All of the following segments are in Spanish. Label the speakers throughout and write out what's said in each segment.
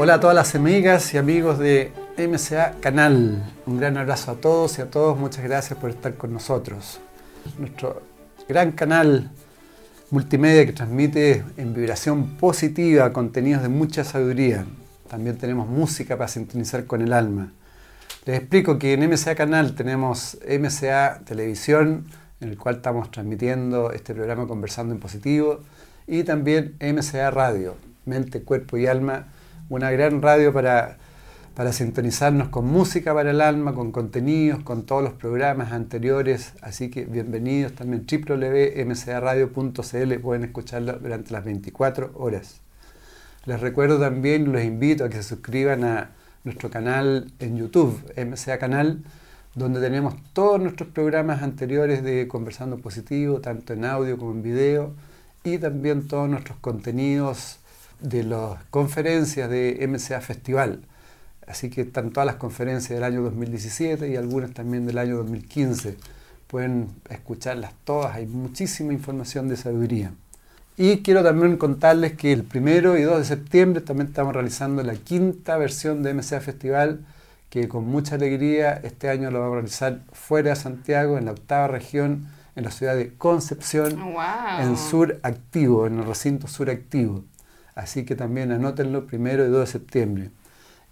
Speaker 1: Hola a todas las amigas y amigos de MCA Canal. Un gran abrazo a todos y a todos. Muchas gracias por estar con nosotros. Nuestro gran canal multimedia que transmite en vibración positiva contenidos de mucha sabiduría. También tenemos música para sintonizar con el alma. Les explico que en MCA Canal tenemos MCA Televisión, en el cual estamos transmitiendo este programa Conversando en Positivo, y también MCA Radio, Mente, Cuerpo y Alma una gran radio para, para sintonizarnos con música para el alma, con contenidos, con todos los programas anteriores. Así que bienvenidos también www.mcaradio.cl, pueden escucharlo durante las 24 horas. Les recuerdo también, los invito a que se suscriban a nuestro canal en YouTube, MCA Canal, donde tenemos todos nuestros programas anteriores de Conversando Positivo, tanto en audio como en video, y también todos nuestros contenidos de las conferencias de MCA Festival. Así que están todas las conferencias del año 2017 y algunas también del año 2015. Pueden escucharlas todas, hay muchísima información de sabiduría. Y quiero también contarles que el primero y 2 de septiembre también estamos realizando la quinta versión de MCA Festival, que con mucha alegría este año lo vamos a realizar fuera de Santiago, en la octava región, en la ciudad de Concepción, en Sur Activo, en el recinto Sur Activo. Así que también anótenlo primero y 2 de septiembre.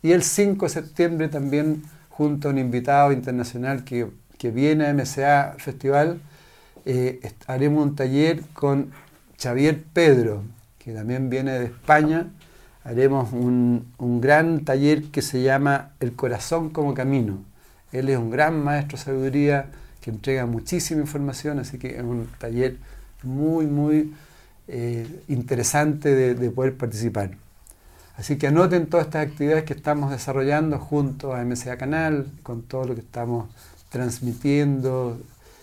Speaker 1: Y el 5 de septiembre también, junto a un invitado internacional que, viene a MCA Festival, eh, haremos un taller con Xavier Pedro, que también viene de España. Haremos un, un gran taller que se llama El corazón como camino. Él es un gran maestro de sabiduría que entrega muchísima información, así que es un taller muy, muy eh, interesante de, poder participar. Así que anoten todas estas actividades que estamos desarrollando junto a MCA Canal, con todo lo que estamos transmitiendo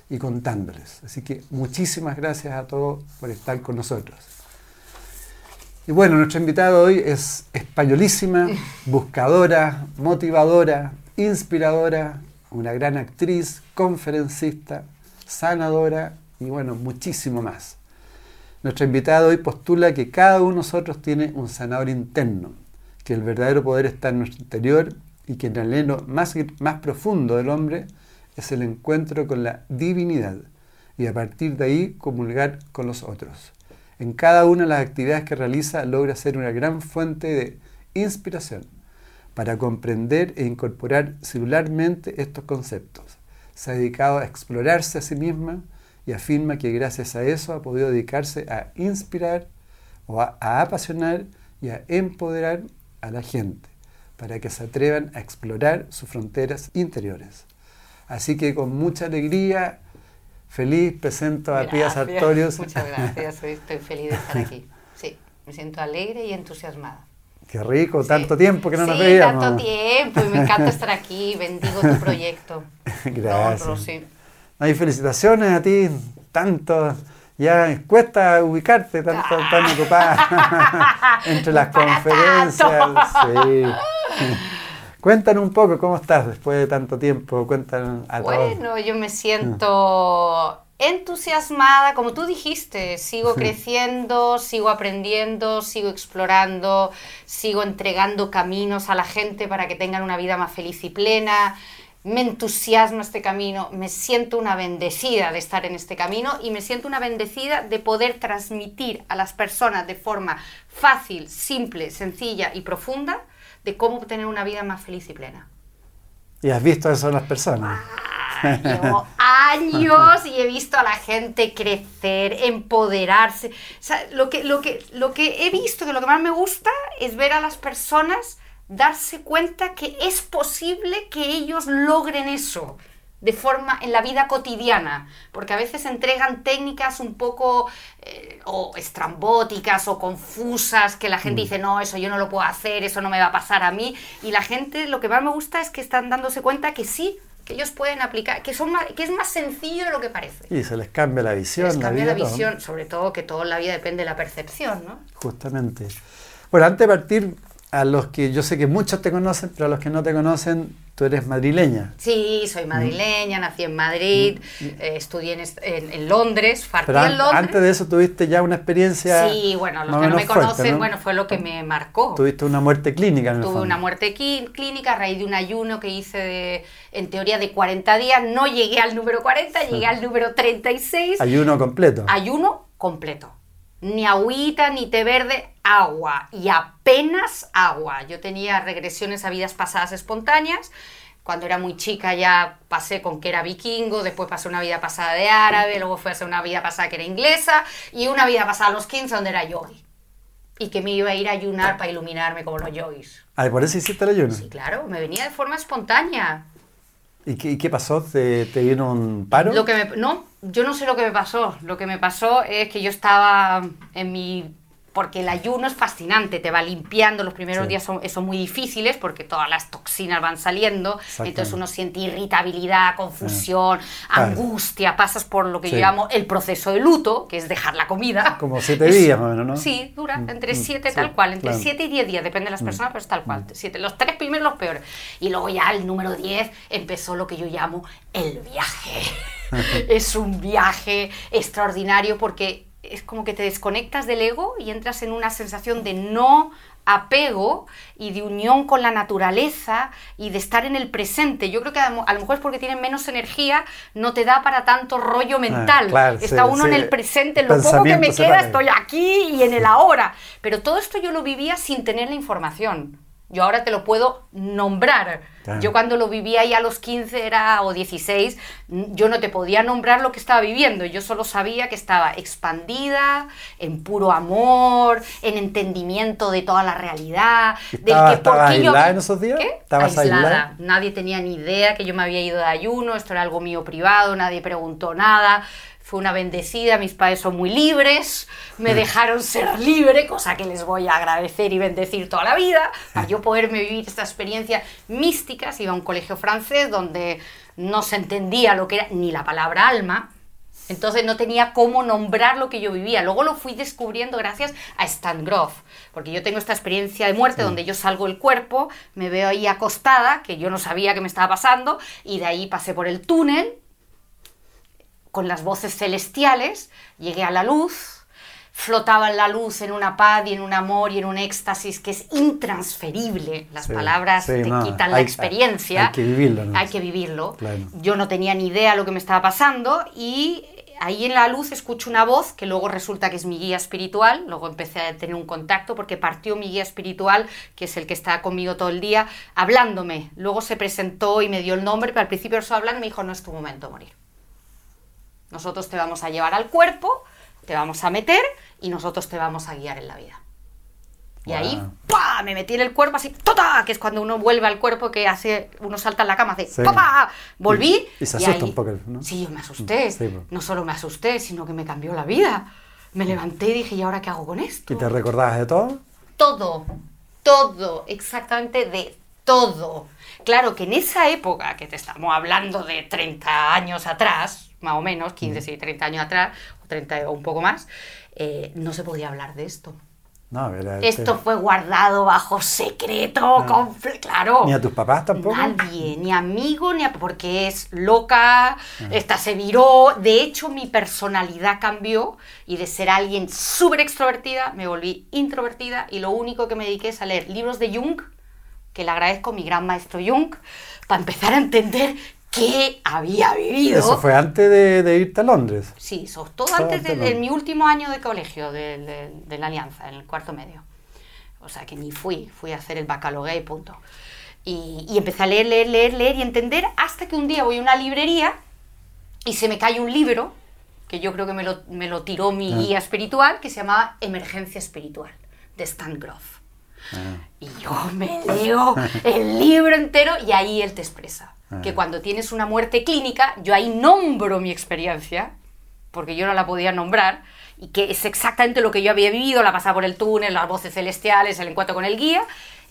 Speaker 1: y contándoles. Así que muchísimas gracias a todos por estar con nosotros. Y bueno, nuestra invitada hoy es españolísima, buscadora, motivadora, inspiradora, una gran actriz, conferencista, sanadora y bueno, muchísimo más. Nuestro invitado hoy postula que cada uno de nosotros tiene un sanador interno, que el verdadero poder está en nuestro interior y que en el anhelo más, más profundo del hombre es el encuentro con la divinidad y a partir de ahí comulgar con los otros. En cada una de las actividades que realiza logra ser una gran fuente de inspiración para comprender e incorporar celularmente estos conceptos. Se ha dedicado a explorarse a sí misma y afirma que gracias a eso ha podido dedicarse a inspirar o a, apasionar y a empoderar a la gente para que se atrevan a explorar sus fronteras interiores. Así que con mucha alegría, feliz, presento a Pía Sartorius.
Speaker 2: Muchas gracias, estoy feliz de estar aquí. Sí, me siento alegre y entusiasmada.
Speaker 1: Qué rico, tanto tiempo que no nos
Speaker 2: veíamos. Tanto tiempo y me encanta estar aquí, bendigo tu proyecto.
Speaker 1: Gracias. Hay felicitaciones a ti, tanto, ya cuesta ubicarte, tanto ah. tan ocupada entre las conferencias. Cuéntanos un poco cómo estás después de tanto tiempo. Cuéntanos a
Speaker 2: Bueno, yo me siento entusiasmada, como tú dijiste, sigo creciendo, sigo aprendiendo, sigo explorando, sigo entregando caminos a la gente para que tengan una vida más feliz y plena me entusiasma este camino, me siento una bendecida de estar en este camino y me siento una bendecida de poder transmitir a las personas de forma fácil, simple, sencilla y profunda de cómo tener una vida más feliz y plena.
Speaker 1: ¿Y has visto eso en las personas?
Speaker 2: Ah, llevo años y he visto a la gente crecer, empoderarse. lo, que, lo, que, lo que he visto, que lo que más me gusta es ver a las personas darse cuenta que es posible que ellos logren eso. de forma en la vida cotidiana, porque a veces entregan técnicas un poco eh, o estrambóticas o confusas que la gente
Speaker 1: Mm.
Speaker 2: dice, no, eso yo no lo puedo hacer, eso no me va a pasar a mí, y la gente lo que más me gusta es que están dándose cuenta que sí, que ellos pueden aplicar, que, son más- que es más sencillo de lo que parece.
Speaker 1: Y se les cambia la visión,
Speaker 2: Les cambia la
Speaker 1: vida,
Speaker 2: visión, sobre todo que todo en la vida depende de la percepción, ¿no?
Speaker 1: Justamente. Bueno, antes de partir, a los que yo sé que muchos te conocen, pero a los que no te conocen, tú eres madrileña.
Speaker 2: Sí,
Speaker 1: Mm.
Speaker 2: soy madrileña, nací en Madrid, eh, estudié en, est- en- en Londres, partí
Speaker 1: Pero
Speaker 2: en Londres.
Speaker 1: antes de eso tuviste ya una experiencia.
Speaker 2: Sí, bueno, los que no me
Speaker 1: fuerte,
Speaker 2: conocen,
Speaker 1: ¿no?
Speaker 2: bueno, fue lo que me marcó.
Speaker 1: Tuviste una muerte clínica en el
Speaker 2: Tuve
Speaker 1: fondo.
Speaker 2: una muerte clínica a raíz de un ayuno que hice de, en teoría de 40 días. No llegué al número 40, llegué al número 36.
Speaker 1: Ayuno completo.
Speaker 2: Ayuno completo. Ni agüita, ni té verde, agua. Y apenas agua. Yo tenía regresiones a vidas pasadas espontáneas. Cuando era muy chica ya pasé con que era vikingo, después pasé una vida pasada de árabe, luego fue a hacer una vida pasada que era inglesa y una vida pasada a los 15 donde era yogi. Y que me iba a ir a ayunar para iluminarme como los yogis.
Speaker 1: Ah, ¿y por eso hiciste el ayuno.
Speaker 2: Sí, claro, me venía de forma espontánea.
Speaker 1: ¿Y qué, pasó? ¿Te, te un paro?
Speaker 2: Lo que me, no, yo no sé lo que me pasó. Lo que me pasó es que yo estaba en mi... Porque el ayuno es fascinante, te va limpiando, los primeros
Speaker 1: Sí.
Speaker 2: días son, son muy difíciles porque todas las toxinas van saliendo, entonces uno siente irritabilidad, confusión,
Speaker 1: Claro.
Speaker 2: angustia, pasas por lo que
Speaker 1: Sí.
Speaker 2: yo llamo el proceso de luto, que es dejar la comida.
Speaker 1: Como siete
Speaker 2: Es-
Speaker 1: días más o menos, ¿no?
Speaker 2: Sí, dura,
Speaker 1: Mm,
Speaker 2: entre
Speaker 1: mm,
Speaker 2: siete tal cual, entre
Speaker 1: claro. Mm.
Speaker 2: 7 y 10 días, depende de las personas, pero es tal cual. Siete, los tres primeros los peores. Y luego ya el número 10 empezó lo que yo llamo el viaje. es un viaje extraordinario porque es como que te desconectas del ego y entras en una sensación de no apego y de unión con la naturaleza y de estar en el presente. Yo creo que a lo mejor es porque tienen menos energía, no te da para tanto rollo mental.
Speaker 1: Ah, claro,
Speaker 2: Está
Speaker 1: sí,
Speaker 2: uno
Speaker 1: sí.
Speaker 2: en el presente, en lo poco que me queda, estoy aquí y en el ahora. Pero todo esto yo lo vivía sin tener la información. Yo ahora te lo puedo nombrar.
Speaker 1: Claro.
Speaker 2: Yo cuando lo vivía ya a los 15 era, o 16, n- yo no te podía nombrar lo que estaba viviendo. Yo solo sabía que estaba expandida, en puro amor, en entendimiento de toda la realidad.
Speaker 1: ¿Y
Speaker 2: del
Speaker 1: estaba-
Speaker 2: que por
Speaker 1: estabas
Speaker 2: qué yo-
Speaker 1: aislada en esos días?
Speaker 2: ¿Qué?
Speaker 1: ¿Estabas
Speaker 2: aislada.
Speaker 1: aislada?
Speaker 2: Nadie tenía ni idea que yo me había ido de ayuno, esto era algo mío privado, nadie preguntó nada. Fue una bendecida, mis padres son muy libres, me dejaron ser libre, cosa que les voy a agradecer y bendecir toda la vida, para yo poderme vivir esta experiencia mística. Iba a un colegio francés donde no se entendía lo que era ni la palabra alma, entonces no tenía cómo nombrar lo que yo vivía. Luego lo fui descubriendo gracias a Stan Groff, porque yo tengo esta experiencia de muerte donde yo salgo del cuerpo, me veo ahí acostada, que yo no sabía que me estaba pasando, y de ahí pasé por el túnel con las voces celestiales, llegué a la luz, flotaba en la luz en una paz y en un amor y en un éxtasis que es intransferible. Las
Speaker 1: Sí,
Speaker 2: palabras
Speaker 1: sí,
Speaker 2: te
Speaker 1: no,
Speaker 2: quitan la experiencia.
Speaker 1: hay que vivirlo, ¿no?
Speaker 2: Hay que vivirlo.
Speaker 1: Claro.
Speaker 2: Yo no tenía ni idea lo que me estaba pasando y ahí en la luz escucho una voz que luego resulta que es mi guía espiritual. Luego empecé a tener un contacto porque partió mi guía espiritual, que es el que está conmigo todo el día, hablándome. Luego se presentó y me dio el nombre, pero al principio a hablar y me dijo, no es tu momento de morir. Nosotros te vamos a llevar al cuerpo, te vamos a meter y nosotros te vamos a guiar en la vida. Y ahí. ¡pa! Me metí en el cuerpo así, ¡tota! Que es cuando uno vuelve al cuerpo que hace, uno salta en la cama, hace,
Speaker 1: Sí.
Speaker 2: ¡papá! Volví.
Speaker 1: Y- y se asusta
Speaker 2: ahí-
Speaker 1: un poco, ¿no?
Speaker 2: Sí, yo me asusté.
Speaker 1: Sí, pues.
Speaker 2: No solo me asusté, sino que me cambió la vida. Me levanté y dije, ¿y ahora qué hago con esto?
Speaker 1: ¿Y te recordabas de todo?
Speaker 2: todo, todo, exactamente de todo. Claro que en esa época, que te estamos hablando de 30 años atrás, más o menos, 15, sí, 30 años atrás, o 30 o un poco más, eh, no se podía hablar de esto.
Speaker 1: No, era
Speaker 2: Esto fue guardado bajo secreto, claro.
Speaker 1: Ah. Ni a tus papás tampoco.
Speaker 2: Nadie, ni amigo, ni a- porque es loca, esta se viró. De hecho, mi personalidad cambió y de ser alguien súper extrovertida me volví introvertida y lo único que me dediqué es a leer libros de Jung, que le agradezco a mi gran maestro Jung, para empezar a entender qué había vivido.
Speaker 1: Eso fue antes de, de irte a Londres.
Speaker 2: Sí, eso, todo antes
Speaker 1: antes
Speaker 2: de, de mi último año de colegio, de, de- la Alianza, en el cuarto medio. O sea que ni fui, fui a hacer el bacalaureate y punto. Y, y empecé a leer, leer, leer, leer y entender hasta que un día voy a una librería y se me cae un libro, que yo creo que me lo, me lo tiró mi
Speaker 1: Ah.
Speaker 2: guía espiritual, que se llamaba Emergencia Espiritual, de Stan Groff.
Speaker 1: Ah.
Speaker 2: Y yo me leo el libro entero y ahí él te expresa.
Speaker 1: Ah.
Speaker 2: Que cuando tienes una muerte clínica, yo ahí nombro mi experiencia, porque yo no la podía nombrar, y que es exactamente lo que yo había vivido, la pasada por el túnel, las voces celestiales, el encuentro con el guía,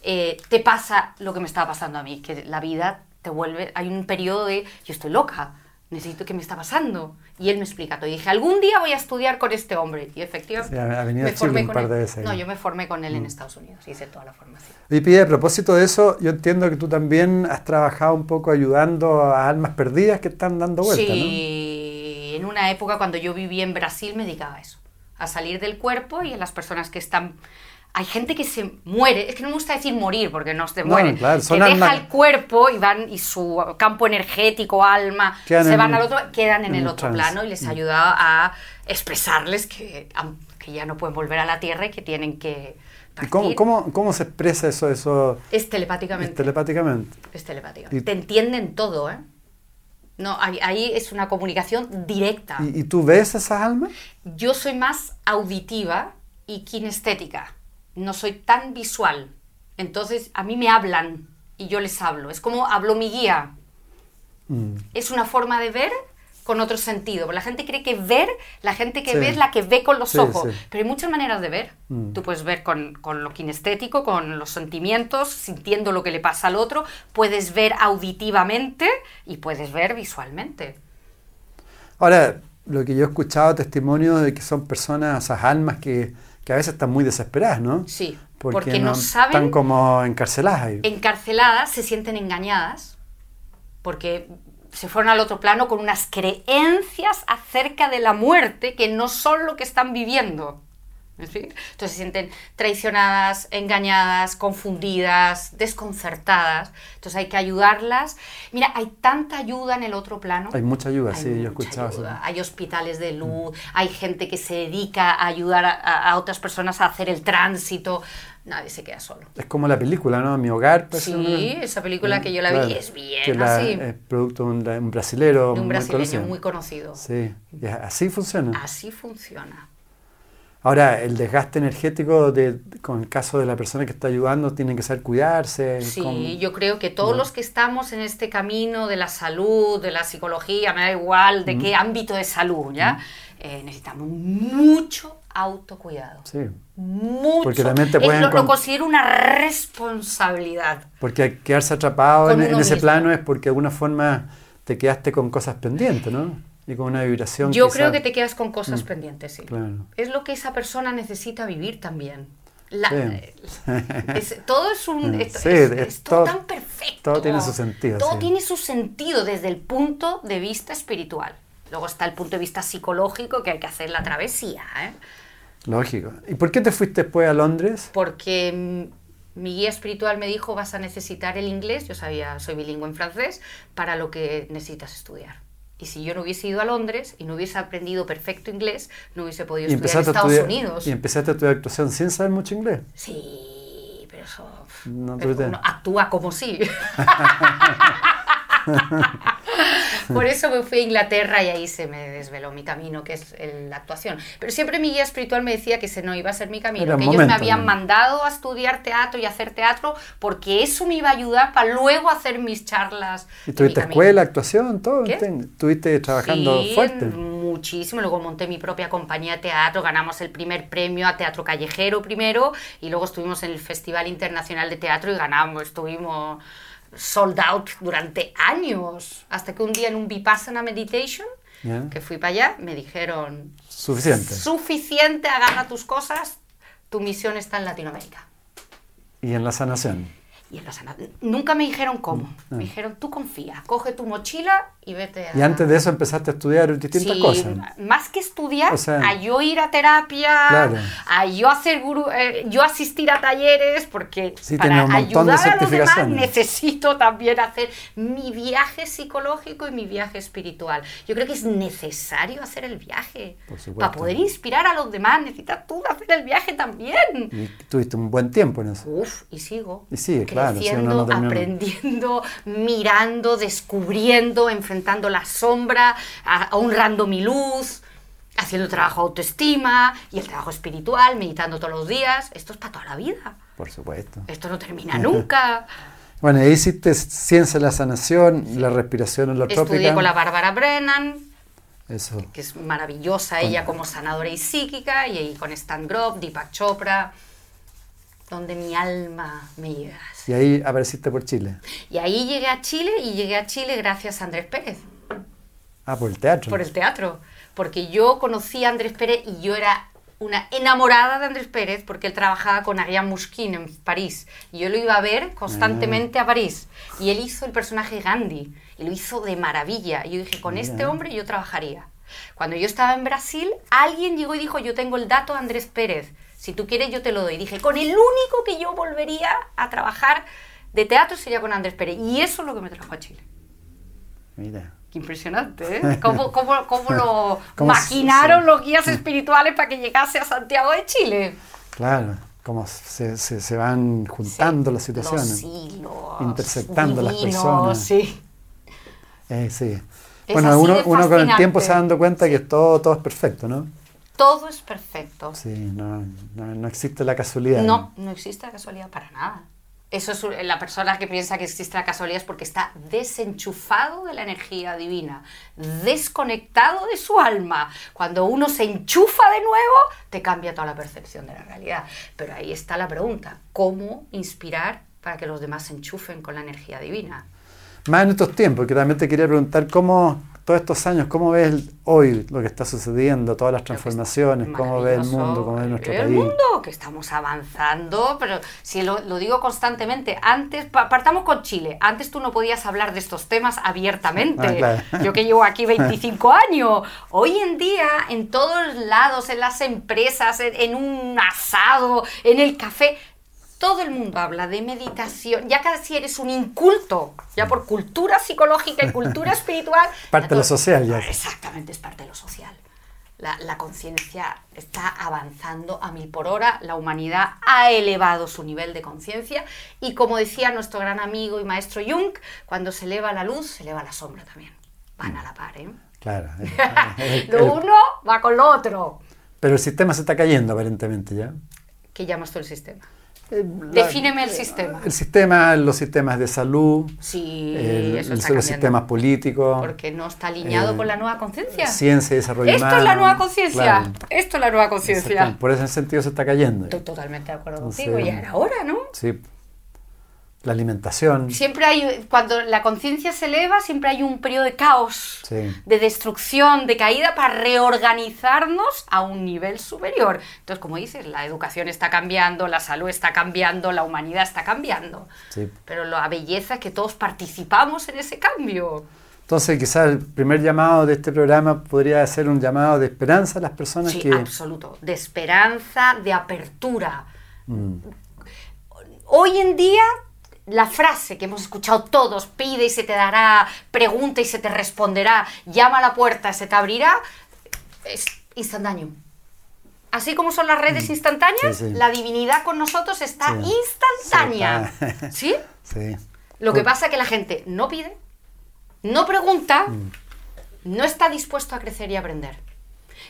Speaker 2: eh, te pasa lo que me estaba pasando a mí, que la vida te vuelve, hay un periodo de, yo estoy loca, necesito que me está pasando. Y él me explica todo. Y dije, algún día voy a estudiar con este hombre. Y efectivamente,
Speaker 1: ha- venido
Speaker 2: me
Speaker 1: Chile
Speaker 2: formé
Speaker 1: un
Speaker 2: con
Speaker 1: par
Speaker 2: él.
Speaker 1: de veces ahí. Mm.
Speaker 2: No, yo me formé con él en Estados Unidos, hice toda la formación.
Speaker 1: Y Pide, a propósito de eso, yo entiendo que tú también has trabajado un poco ayudando a almas perdidas que están dando vueltas,
Speaker 2: sí, en una época cuando yo vivía en Brasil me dedicaba a eso, a salir del cuerpo y a las personas que están... Hay gente que se muere, es que no me gusta decir morir porque no se
Speaker 1: No,
Speaker 2: mueren,
Speaker 1: claro,
Speaker 2: que deja el cuerpo y van y su campo energético, alma,
Speaker 1: Quedan
Speaker 2: se
Speaker 1: en-
Speaker 2: van al otro, quedan en,
Speaker 1: en
Speaker 2: el otro
Speaker 1: trance.
Speaker 2: plano y les ayuda a expresarles que, que ya no pueden volver a la tierra y que tienen que
Speaker 1: ¿no? ¿Y cómo,
Speaker 2: partir.
Speaker 1: cómo, cómo se expresa eso, eso
Speaker 2: Es telepáticamente.
Speaker 1: telepáticamente?
Speaker 2: Es telepática.
Speaker 1: Y-
Speaker 2: Te entienden todo, ¿eh? No, ahí, ahí es una comunicación directa.
Speaker 1: ¿Y, y tú ves esas almas?
Speaker 2: Yo soy más auditiva y kinestética. No soy tan visual. Entonces, a mí me hablan y yo les hablo. Es como habló mi guía.
Speaker 1: Mm.
Speaker 2: Es una forma de ver con otro sentido. La gente cree que ver, la gente que
Speaker 1: Sí.
Speaker 2: ve es la que ve con los
Speaker 1: Sí,
Speaker 2: ojos.
Speaker 1: sí.
Speaker 2: Pero hay muchas maneras de ver.
Speaker 1: Mm.
Speaker 2: Tú puedes ver con, con lo kinestético, con los sentimientos, sintiendo lo que le pasa al otro. Puedes ver auditivamente y puedes ver visualmente.
Speaker 1: Ahora, lo que yo he escuchado testimonios de que son personas, esas almas que, que a veces están muy desesperadas, ¿no?
Speaker 2: Sí,
Speaker 1: Porque,
Speaker 2: porque, no, saben
Speaker 1: Están como encarceladas ahí.
Speaker 2: encarceladas, se sienten engañadas, porque se fueron al otro plano con unas creencias acerca de la muerte que no son lo que están viviendo. Entonces se sienten traicionadas, engañadas, confundidas, desconcertadas. Entonces hay que ayudarlas. Mira, hay tanta ayuda en el otro plano.
Speaker 1: Hay mucha ayuda,
Speaker 2: Hay
Speaker 1: sí, yo
Speaker 2: mucha
Speaker 1: escuchado eso.
Speaker 2: ayuda. Hay hospitales de luz, hay gente que se dedica a ayudar a, a- otras personas a hacer el tránsito. Nadie se queda solo.
Speaker 1: Es como la película, ¿no? Mi hogar. parece,
Speaker 2: Sí, esa película que yo la
Speaker 1: Claro,
Speaker 2: vi es bien
Speaker 1: que la-
Speaker 2: así.
Speaker 1: Es producto de un, un brasilero
Speaker 2: de un brasileño muy conocido.
Speaker 1: Sí, y así funciona.
Speaker 2: Así funciona.
Speaker 1: Ahora, el desgaste energético de, con el caso de la persona que está ayudando, tiene que saber cuidarse.
Speaker 2: Sí,
Speaker 1: con-
Speaker 2: yo creo que todos
Speaker 1: No.
Speaker 2: los que estamos en este camino de la salud, de la psicología, me da igual de qué ámbito de salud, ¿ya? Eh, necesitamos mucho autocuidado.
Speaker 1: Sí,
Speaker 2: Mucho.
Speaker 1: Porque también te
Speaker 2: Es
Speaker 1: pueden
Speaker 2: lo, lo
Speaker 1: con-
Speaker 2: considero una responsabilidad.
Speaker 1: porque quedarse atrapado en, ese
Speaker 2: mismo.
Speaker 1: plano es porque de alguna forma te quedaste con cosas pendientes, ¿no? Y con una vibración.
Speaker 2: Yo
Speaker 1: quizá-
Speaker 2: creo que te quedas con cosas pendientes, sí.
Speaker 1: Claro.
Speaker 2: Es lo que esa persona necesita vivir también. La-
Speaker 1: Sí.
Speaker 2: es- todo es un... Esto-
Speaker 1: sí,
Speaker 2: es,
Speaker 1: es
Speaker 2: es todo,
Speaker 1: todo-
Speaker 2: tan perfecto.
Speaker 1: todo tiene su sentido,
Speaker 2: Todo
Speaker 1: sí.
Speaker 2: tiene su sentido desde el punto de vista espiritual. Luego está el punto de vista psicológico que hay que hacer la travesía, ¿eh?
Speaker 1: Lógico. ¿Y por qué te fuiste después a Londres?
Speaker 2: porque mm, mi guía espiritual me dijo vas a necesitar el inglés, yo sabía, soy bilingüe en francés, para lo que necesitas estudiar. Y si yo no hubiese ido a Londres y no hubiese aprendido perfecto inglés, no hubiese podido
Speaker 1: Y
Speaker 2: estudiar en Estados
Speaker 1: estudiar,
Speaker 2: Unidos.
Speaker 1: y empezaste a estudiar actuación sin saber mucho inglés.
Speaker 2: Sí, pero eso...
Speaker 1: No
Speaker 2: pero
Speaker 1: tuviste-
Speaker 2: uno actúa como sí. Por eso me fui a Inglaterra y ahí se me desveló mi camino, que es el- la actuación. Pero siempre mi guía espiritual me decía que ese no iba a ser mi camino,
Speaker 1: Era
Speaker 2: que
Speaker 1: un
Speaker 2: ellos me
Speaker 1: momento,
Speaker 2: habían
Speaker 1: ¿no?
Speaker 2: mandado a estudiar teatro y hacer teatro porque eso me iba a ayudar para luego hacer mis charlas.
Speaker 1: ¿Y tuviste escuela, actuación, todo? ¿Estuviste trabajando
Speaker 2: Sí,
Speaker 1: fuerte?
Speaker 2: muchísimo. Luego monté mi propia compañía de teatro, ganamos el primer premio a teatro callejero primero y luego estuvimos en el Festival Internacional de Teatro y ganamos, estuvimos sold out durante años, hasta que un día en un Vipassana Meditation, que fui para allá, me dijeron,
Speaker 1: Suficiente.
Speaker 2: suficiente, agarra tus cosas, tu misión está en Latinoamérica.
Speaker 1: Y en la sanación.
Speaker 2: Y en la sana- Nunca me dijeron cómo,
Speaker 1: Ah.
Speaker 2: me dijeron, tú confía, coge tu mochila y vete a...
Speaker 1: Y antes de eso empezaste a estudiar distintas
Speaker 2: Sí,
Speaker 1: cosas.
Speaker 2: Más que estudiar,
Speaker 1: O sea,
Speaker 2: a yo ir a terapia,
Speaker 1: Claro.
Speaker 2: a yo hacer guru- eh, yo asistir a talleres, porque
Speaker 1: Sí,
Speaker 2: para
Speaker 1: montón de
Speaker 2: ayudar a los demás necesito también hacer mi viaje psicológico y mi viaje espiritual. Yo creo que es necesario hacer el viaje. Para poder inspirar a los demás, necesitas tú hacer el viaje también.
Speaker 1: Y tuviste un buen tiempo en eso.
Speaker 2: Uf, y sigo.
Speaker 1: Y sigue, claro, si
Speaker 2: Creciendo,
Speaker 1: no
Speaker 2: aprendiendo, mirando, descubriendo, enfrentando la sombra, a- honrando mi luz, haciendo trabajo de autoestima y el trabajo espiritual, meditando todos los días. Esto es para toda la vida.
Speaker 1: Por supuesto.
Speaker 2: Esto no termina nunca.
Speaker 1: Bueno, ahí hiciste ciencia de la sanación, la respiración holotrópica.
Speaker 2: Estudié con la Bárbara Brennan,
Speaker 1: Eso.
Speaker 2: que es maravillosa ella como sanadora y psíquica, y ahí con Stan Grof, Deepak Chopra, donde mi alma me llega.
Speaker 1: Y ahí apareciste por Chile.
Speaker 2: Y ahí llegué a Chile y llegué a Chile gracias a Andrés Pérez,
Speaker 1: Ah, por el teatro.
Speaker 2: por el teatro. Porque yo conocí a Andrés Pérez y yo era una enamorada de Andrés Pérez porque él trabajaba con Ariane Mouchkine en París. Y yo lo iba a ver constantemente a París. Y él hizo el personaje Gandhi y lo hizo de maravilla. Y yo dije, con este hombre yo trabajaría. Cuando yo estaba en Brasil, alguien llegó y dijo, yo tengo el dato de Andrés Pérez. Si tú quieres, yo te lo doy. Dije, con el único que yo volvería a trabajar de teatro sería con Andrés Pérez. Y eso es lo que me trajo a Chile.
Speaker 1: Mira.
Speaker 2: Qué impresionante, ¿eh? ¿Cómo, cómo, cómo lo
Speaker 1: ¿Cómo
Speaker 2: maquinaron
Speaker 1: se-
Speaker 2: los guías espirituales para que llegase a Santiago de Chile?
Speaker 1: Claro, como se, se, se van juntando las situaciones.
Speaker 2: Los hilos.
Speaker 1: Intersectando las
Speaker 2: divinos,
Speaker 1: personas.
Speaker 2: Sí.
Speaker 1: Eh, sí.
Speaker 2: Es
Speaker 1: Bueno, uno, uno con el tiempo se va dando cuenta que todo, todo es perfecto, ¿no?
Speaker 2: Todo es perfecto.
Speaker 1: Sí, no, no, no existe la casualidad.
Speaker 2: No, no existe la casualidad para nada. Eso es la persona que piensa que existe la casualidad es porque está desenchufado de la energía divina, desconectado de su alma. Cuando uno se enchufa de nuevo, te cambia toda la percepción de la realidad. Pero ahí está la pregunta, ¿cómo inspirar para que los demás se enchufen con la energía divina?
Speaker 1: Más en estos tiempos, que también te quería preguntar cómo, todos estos años, cómo ves hoy lo que está sucediendo, todas las transformaciones, cómo ves el mundo, cómo ves nuestro
Speaker 2: el
Speaker 1: país.
Speaker 2: mundo, que estamos avanzando, pero si lo, lo digo constantemente, antes, pa- partamos con Chile, antes tú no podías hablar de estos temas abiertamente,
Speaker 1: Ah, claro.
Speaker 2: yo que llevo aquí 25 años, hoy en día en todos lados, en las empresas, en, en un asado, en el café, todo el mundo habla de meditación, ya casi eres un inculto, ya por cultura psicológica y cultura espiritual.
Speaker 1: Parte de lo social ya.
Speaker 2: Exactamente, es parte de lo social. La, la conciencia está avanzando a mil por hora, la humanidad ha elevado su nivel de conciencia y como decía nuestro gran amigo y maestro Jung, cuando se eleva la luz, se eleva la sombra también. Van a la par, ¿eh?
Speaker 1: Claro. el- el-
Speaker 2: Lo uno va con lo otro.
Speaker 1: pero el sistema se está cayendo aparentemente ya.
Speaker 2: ¿Qué llamas tú el sistema?
Speaker 1: Eh,
Speaker 2: Defíneme el sistema.
Speaker 1: El sistema, los sistemas de salud,
Speaker 2: Sí,
Speaker 1: el-
Speaker 2: eso
Speaker 1: el-
Speaker 2: está
Speaker 1: los sistemas políticos,
Speaker 2: Porque no está alineado
Speaker 1: eh,
Speaker 2: con la nueva conciencia.
Speaker 1: ciencia y desarrollo
Speaker 2: Esto es la nueva conciencia.
Speaker 1: claro.
Speaker 2: Esto es la nueva conciencia.
Speaker 1: Por ese sentido se está cayendo.
Speaker 2: Estoy totalmente de acuerdo
Speaker 1: Entonces,
Speaker 2: contigo. Ya era hora, ¿no?
Speaker 1: Sí. La alimentación.
Speaker 2: Siempre hay, cuando la conciencia se eleva, siempre hay un periodo de caos,
Speaker 1: Sí.
Speaker 2: de destrucción, de caída para reorganizarnos a un nivel superior. Entonces, como dices, la educación está cambiando, la salud está cambiando, la humanidad está cambiando.
Speaker 1: Sí.
Speaker 2: Pero la belleza es que todos participamos en ese cambio.
Speaker 1: Entonces, quizás el primer llamado de este programa podría ser un llamado de esperanza a las personas
Speaker 2: Sí,
Speaker 1: que...
Speaker 2: absoluto. De esperanza, de apertura.
Speaker 1: Mm,
Speaker 2: Hoy en día, la frase que hemos escuchado todos, pide y se te dará, pregunta y se te responderá, llama a la puerta y se te abrirá, es instantáneo. Así como son las redes instantáneas,
Speaker 1: Mm. Sí, sí.
Speaker 2: la divinidad con nosotros está
Speaker 1: Sí.
Speaker 2: instantánea.
Speaker 1: Sí.
Speaker 2: ¿Sí? Lo que pasa es que la gente no pide, no pregunta,
Speaker 1: Mm.
Speaker 2: no está dispuesto a crecer y aprender.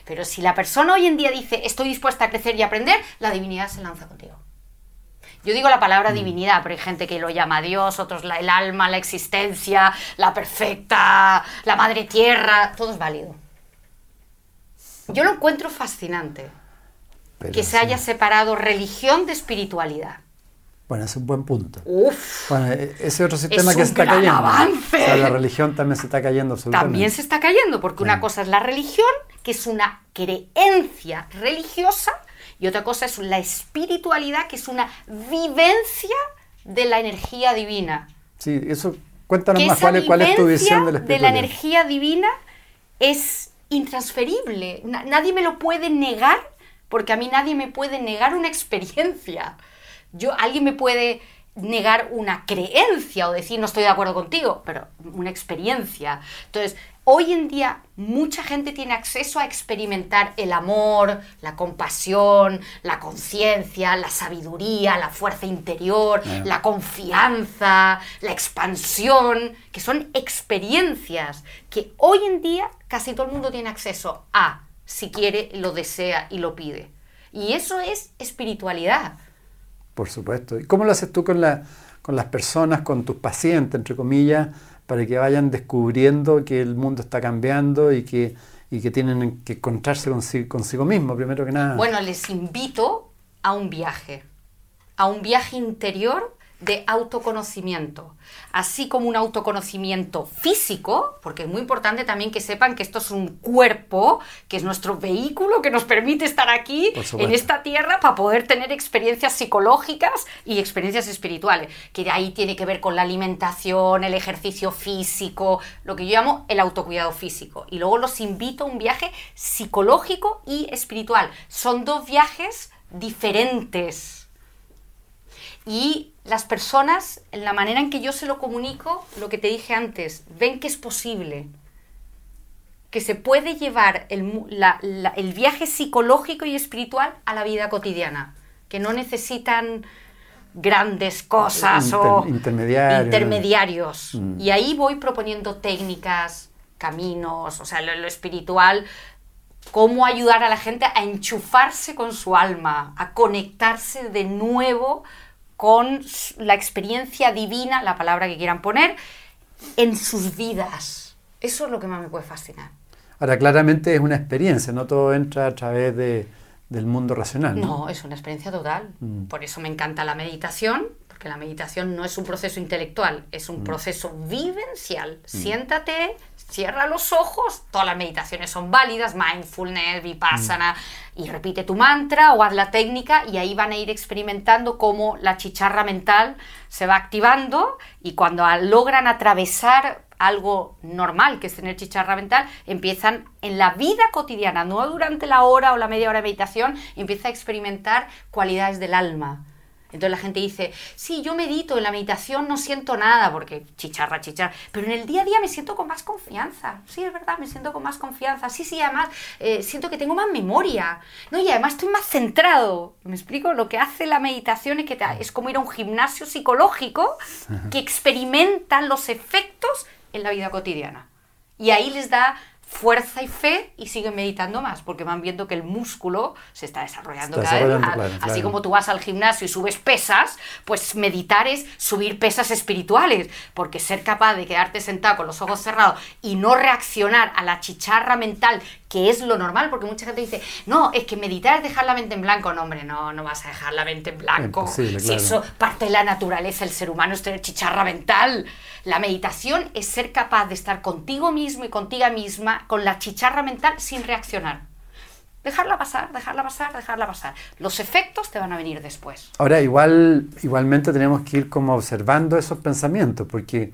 Speaker 2: Pero si la persona hoy en día dice estoy dispuesta a crecer y aprender, la divinidad se lanza contigo. Yo digo la palabra
Speaker 1: Mm.
Speaker 2: divinidad, pero hay gente que lo llama Dios, otros la- el alma, la existencia, la perfecta, la madre tierra, todo es válido. Yo lo encuentro fascinante
Speaker 1: pero
Speaker 2: que se haya separado religión de espiritualidad.
Speaker 1: Bueno, es un buen punto.
Speaker 2: Uf,
Speaker 1: Bueno, e- ese otro sistema
Speaker 2: Es
Speaker 1: que
Speaker 2: un
Speaker 1: se está
Speaker 2: gran
Speaker 1: cayendo.
Speaker 2: avance.
Speaker 1: O sea, la religión también se está cayendo absolutamente.
Speaker 2: también se está cayendo, porque una cosa es la religión, que es una creencia religiosa, y otra cosa es la espiritualidad, que es una vivencia de la energía divina.
Speaker 1: Sí, eso, cuéntanos más, ¿cuál es, cuál es tu visión de la
Speaker 2: de la
Speaker 1: espiritualidad?
Speaker 2: energía divina es intransferible. Na- nadie me lo puede negar, porque a mí nadie me puede negar una experiencia. Yo, alguien me puede negar una creencia o decir no estoy de acuerdo contigo, pero una experiencia. Entonces, hoy en día mucha gente tiene acceso a experimentar el amor, la compasión, la conciencia, la sabiduría, la fuerza interior,
Speaker 1: Ah.
Speaker 2: la confianza, la expansión, que son experiencias que hoy en día casi todo el mundo tiene acceso a si quiere, lo desea y lo pide. Y eso es espiritualidad.
Speaker 1: Por supuesto. ¿Y cómo lo haces tú con, la, con las personas, con tus pacientes, entre comillas, para que vayan descubriendo que el mundo está cambiando y que, y que tienen que encontrarse consigo, consigo mismo, primero que nada?
Speaker 2: Bueno, les invito a un viaje, a un viaje interior de autoconocimiento, así como un autoconocimiento físico, porque es muy importante también que sepan que esto es un cuerpo, que es nuestro vehículo que nos permite estar aquí en esta tierra para poder tener experiencias psicológicas y experiencias espirituales, que de ahí tiene que ver con la alimentación, el ejercicio físico, lo que yo llamo el autocuidado físico. Y luego los invito a un viaje psicológico y espiritual. Son dos viajes diferentes y las personas, en la manera en que yo se lo comunico, lo que te dije antes, ven que es posible, que se puede llevar el, viaje psicológico y espiritual a la vida cotidiana, que no necesitan grandes cosas o intermediarios. Mm. Y ahí voy proponiendo técnicas, caminos, o sea, lo, espiritual, cómo ayudar a la gente a enchufarse con su alma, a conectarse de nuevo con la experiencia divina, la palabra que quieran poner, en sus vidas. Eso es lo que más me puede fascinar.
Speaker 1: Ahora, claramente es una experiencia, no todo entra a través de, del mundo racional.
Speaker 2: No, es una experiencia total. Mm. Por eso me encanta la meditación, porque la meditación no es un proceso intelectual, es un mm. proceso vivencial. Mm. Siéntate, cierra los ojos, todas las meditaciones son válidas, mindfulness, vipassana, y repite tu mantra o haz la técnica y ahí van a ir experimentando cómo la chicharra mental se va activando y cuando logran atravesar algo normal, que es tener chicharra mental, empiezan en la vida cotidiana, no durante la hora o la media hora de meditación, empieza a experimentar cualidades del alma entonces la gente dice, sí, yo medito, en la meditación no siento nada, porque chicharra, chicharra, pero en el día a día me siento con más confianza. Sí, es verdad, me siento con más confianza. Sí, sí, además eh, siento que tengo más memoria. ¿no? Y además estoy más centrado. ¿Me explico? Lo que hace la meditación es que es como ir a un gimnasio psicológico que experimentan los efectos en la vida cotidiana. Y ahí les da fuerza y fe y siguen meditando más, porque van viendo que el músculo se está desarrollando, cada vez. Así como tú vas al gimnasio y subes pesas, pues meditar es subir pesas espirituales, porque ser capaz de quedarte sentado con los ojos cerrados y no reaccionar a la chicharra mental, que es lo normal, porque mucha gente dice, no, es que meditar es dejar la mente en blanco. No, hombre, no, no vas a dejar la mente en blanco. Si eso parte de la naturaleza, el ser humano es tener chicharra mental. La meditación es ser capaz de estar contigo mismo y contigo misma con la chicharra mental sin reaccionar. Dejarla pasar, dejarla pasar, dejarla pasar. Los efectos te van a venir después.
Speaker 1: Ahora, igual, igualmente tenemos que ir como observando esos pensamientos, porque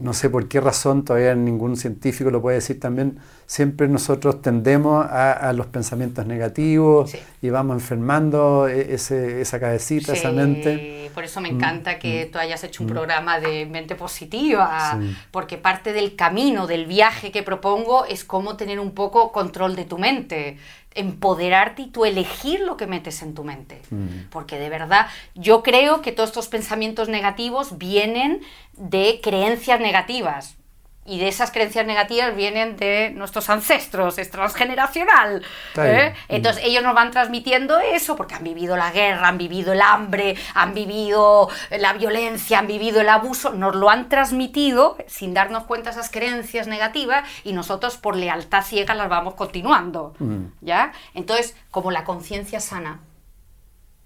Speaker 1: no sé por qué razón, todavía ningún científico lo puede decir también, siempre nosotros tendemos a, los pensamientos negativos y vamos enfermando e, ese, esa cabecita, esa mente.
Speaker 2: Por eso me mm, encanta que mm, tú hayas hecho un mm. programa de mente positiva, porque parte del camino, del viaje que propongo es cómo tener un poco control de tu mente empoderarte y tú elegir lo que metes en tu mente. Mm. Porque de verdad yo creo que todos estos pensamientos negativos vienen de creencias negativas. Y de esas creencias negativas vienen de nuestros ancestros, es transgeneracional. ¿eh? Entonces ellos nos van transmitiendo eso porque han vivido la guerra, han vivido el hambre, han vivido la violencia, han vivido el abuso, nos lo han transmitido sin darnos cuenta esas creencias negativas y nosotros por lealtad ciega las vamos continuando. Mm. ¿ya? Entonces, como la conciencia sana,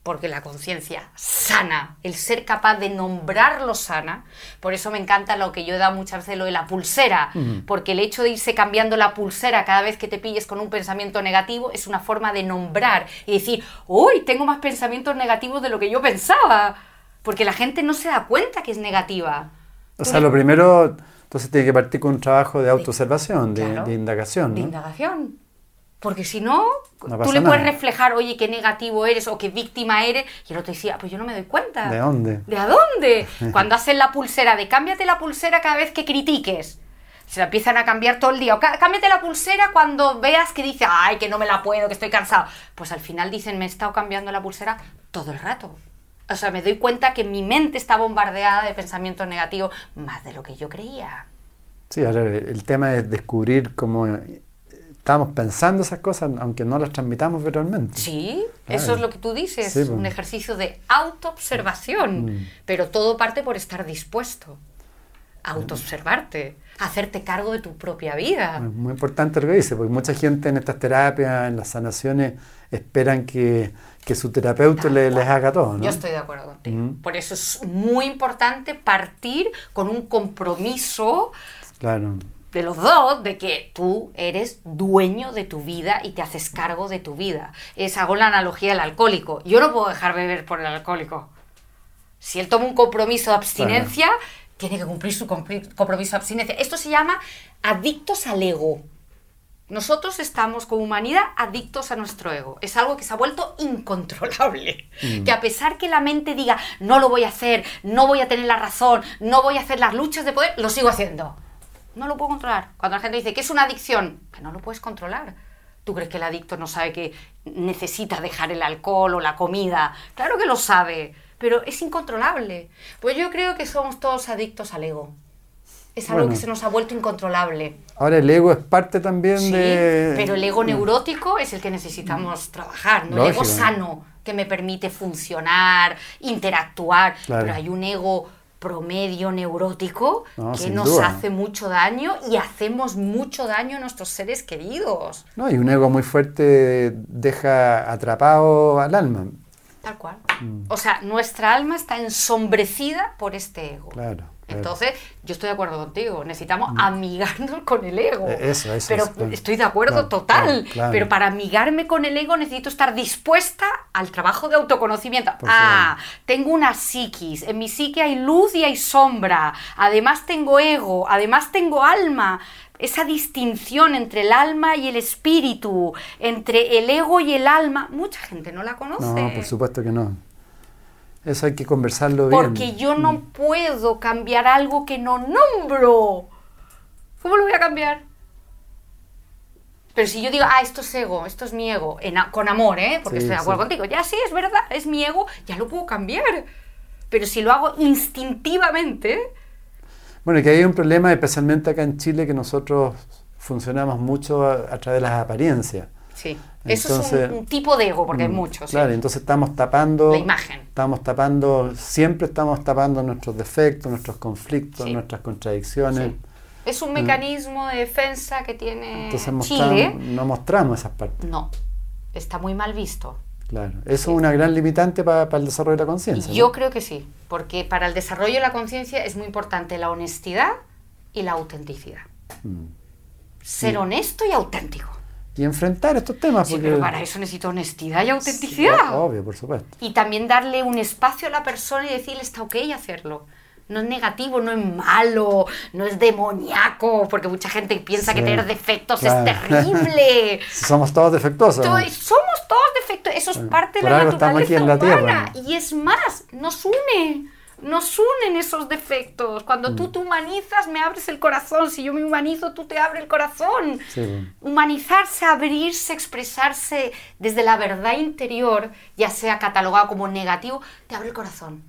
Speaker 2: porque la conciencia sana, el ser capaz de nombrarlo sana, por eso me encanta lo que yo he dado muchas veces, lo de la pulsera, porque el hecho de irse cambiando la pulsera cada vez que te pilles con un pensamiento negativo es una forma de nombrar y decir, uy, tengo más pensamientos negativos de lo que yo pensaba, porque la gente no se da cuenta que es negativa.
Speaker 1: O sea, lo primero, entonces tiene que partir con un trabajo de autoobservación, de, de, indagación.
Speaker 2: De indagación. Porque si no, tú le puedes reflejar, oye, qué negativo eres o qué víctima eres, y el otro decía, pues yo no me doy cuenta.
Speaker 1: ¿De dónde?
Speaker 2: ¿De a dónde? Cuando hacen la pulsera de cámbiate la pulsera cada vez que critiques. Se la empiezan a cambiar todo el día. O cámbiate la pulsera cuando veas que dice, ay, que no me la puedo, que estoy cansado. Pues al final dicen, me he estado cambiando la pulsera todo el rato. O sea, me doy cuenta que mi mente está bombardeada de pensamientos negativos más de lo que yo creía.
Speaker 1: Sí, ahora el tema es descubrir cómo estamos pensando esas cosas, aunque no las transmitamos verbalmente.
Speaker 2: Sí,
Speaker 1: Claro.
Speaker 2: eso es lo que tú dices,
Speaker 1: Sí, pues.
Speaker 2: un ejercicio de autoobservación,
Speaker 1: Mm.
Speaker 2: pero todo parte por estar dispuesto a autoobservarte, a hacerte cargo de tu propia vida.
Speaker 1: Es muy importante lo que dice, porque mucha gente en estas terapias, en las sanaciones, esperan que, que su terapeuta le- les haga todo, ¿no?
Speaker 2: Yo estoy de acuerdo contigo.
Speaker 1: Mm.
Speaker 2: Por eso es muy importante partir con un compromiso
Speaker 1: Claro.
Speaker 2: De los dos de que tú eres dueño de tu vida y te haces cargo de tu vida. Es, hago la analogía del alcohólico. Yo no puedo dejar beber por el alcohólico. Si él toma un compromiso de abstinencia, tiene que cumplir su compromiso de abstinencia. Esto se llama adictos al ego. Nosotros estamos como humanidad adictos a nuestro ego. Es algo que se ha vuelto incontrolable. Que a pesar que la mente diga, no lo voy a hacer, no voy a tener la razón, no voy a hacer las luchas de poder, lo sigo haciendo. No lo puedo controlar. Cuando la gente dice que es una adicción, que no lo puedes controlar. ¿Tú crees que el adicto no sabe que necesita dejar el alcohol o la comida? Claro que lo sabe, pero es incontrolable. Pues yo creo que somos todos adictos al ego. Es algo
Speaker 1: Bueno.
Speaker 2: que se nos ha vuelto incontrolable.
Speaker 1: Ahora el ego es parte también
Speaker 2: Sí,
Speaker 1: de...
Speaker 2: pero el ego neurótico es el que necesitamos trabajar, ¿no? El ego sano, que me permite funcionar, interactuar.
Speaker 1: Claro.
Speaker 2: Pero hay un ego promedio neurótico
Speaker 1: No,
Speaker 2: que nos
Speaker 1: duda.
Speaker 2: hace mucho daño y hacemos mucho daño a nuestros seres queridos.
Speaker 1: No, y un ego muy fuerte deja atrapado al alma.
Speaker 2: Tal cual.
Speaker 1: Mm.
Speaker 2: O sea, nuestra alma está ensombrecida por este ego.
Speaker 1: Claro.
Speaker 2: Entonces, yo estoy de acuerdo contigo, necesitamos amigarnos con el ego.
Speaker 1: Eh, eso, eso
Speaker 2: Pero estoy de acuerdo
Speaker 1: Claro,
Speaker 2: total.
Speaker 1: claro, claro.
Speaker 2: Pero para amigarme con el ego necesito estar dispuesta al trabajo de autoconocimiento.
Speaker 1: Por
Speaker 2: ah, tengo una psiquis, en mi psique hay luz y hay sombra. Además tengo ego, además tengo alma. Esa distinción entre el alma y el espíritu, entre el ego y el alma, mucha gente no la conoce.
Speaker 1: No, por supuesto que no. Eso hay que conversarlo bien.
Speaker 2: Porque yo no puedo cambiar algo que no nombro. ¿Cómo lo voy a cambiar? Pero si yo digo, ah, esto es ego, esto es mi ego, en con amor, ¿eh? Porque
Speaker 1: Sí,
Speaker 2: estoy de acuerdo
Speaker 1: sí.
Speaker 2: contigo. Ya sí, es verdad, es mi ego, ya lo puedo cambiar. Pero si lo hago instintivamente,
Speaker 1: Bueno, que hay un problema, especialmente acá en Chile, que nosotros funcionamos mucho a, a través de las apariencias.
Speaker 2: sí. Eso
Speaker 1: Entonces,
Speaker 2: es un, un tipo de ego, porque hay
Speaker 1: Mm,
Speaker 2: muchos.
Speaker 1: Claro,
Speaker 2: sí.
Speaker 1: entonces estamos tapando.
Speaker 2: La imagen.
Speaker 1: Estamos tapando, siempre estamos tapando nuestros defectos, nuestros conflictos,
Speaker 2: Sí.
Speaker 1: nuestras contradicciones.
Speaker 2: Sí. Es un mecanismo de defensa que tiene.
Speaker 1: Entonces
Speaker 2: Chile.
Speaker 1: no mostramos esas partes.
Speaker 2: No, está muy mal visto.
Speaker 1: Claro. Eso es una gran limitante para el desarrollo de la conciencia.
Speaker 2: Yo
Speaker 1: ¿no?
Speaker 2: creo que sí, porque para el desarrollo de la conciencia es muy importante la honestidad y la autenticidad.
Speaker 1: Mm.
Speaker 2: Ser honesto y auténtico.
Speaker 1: Y enfrentar estos temas.
Speaker 2: Sí,
Speaker 1: porque,
Speaker 2: pero para eso necesito honestidad y
Speaker 1: Sí,
Speaker 2: autenticidad.
Speaker 1: obvio, por supuesto.
Speaker 2: Y también darle un espacio a la persona y decirle está ok hacerlo. No es negativo, no es malo, no es demoníaco, porque mucha gente piensa que
Speaker 1: Sí,
Speaker 2: tener defectos
Speaker 1: claro.
Speaker 2: es terrible.
Speaker 1: Somos todos defectuosos.
Speaker 2: Todo- somos todos defectos, eso es parte de
Speaker 1: por
Speaker 2: la
Speaker 1: estamos aquí
Speaker 2: naturaleza
Speaker 1: en la
Speaker 2: humana.
Speaker 1: Tierra.
Speaker 2: Y es más, nos une, nos unen esos defectos. Cuando
Speaker 1: Mm.
Speaker 2: tú te humanizas, me abres el corazón. Si yo me humanizo, tú te abres el corazón.
Speaker 1: Sí.
Speaker 2: Humanizarse, abrirse, expresarse desde la verdad interior, ya sea catalogado como negativo, te abre el corazón.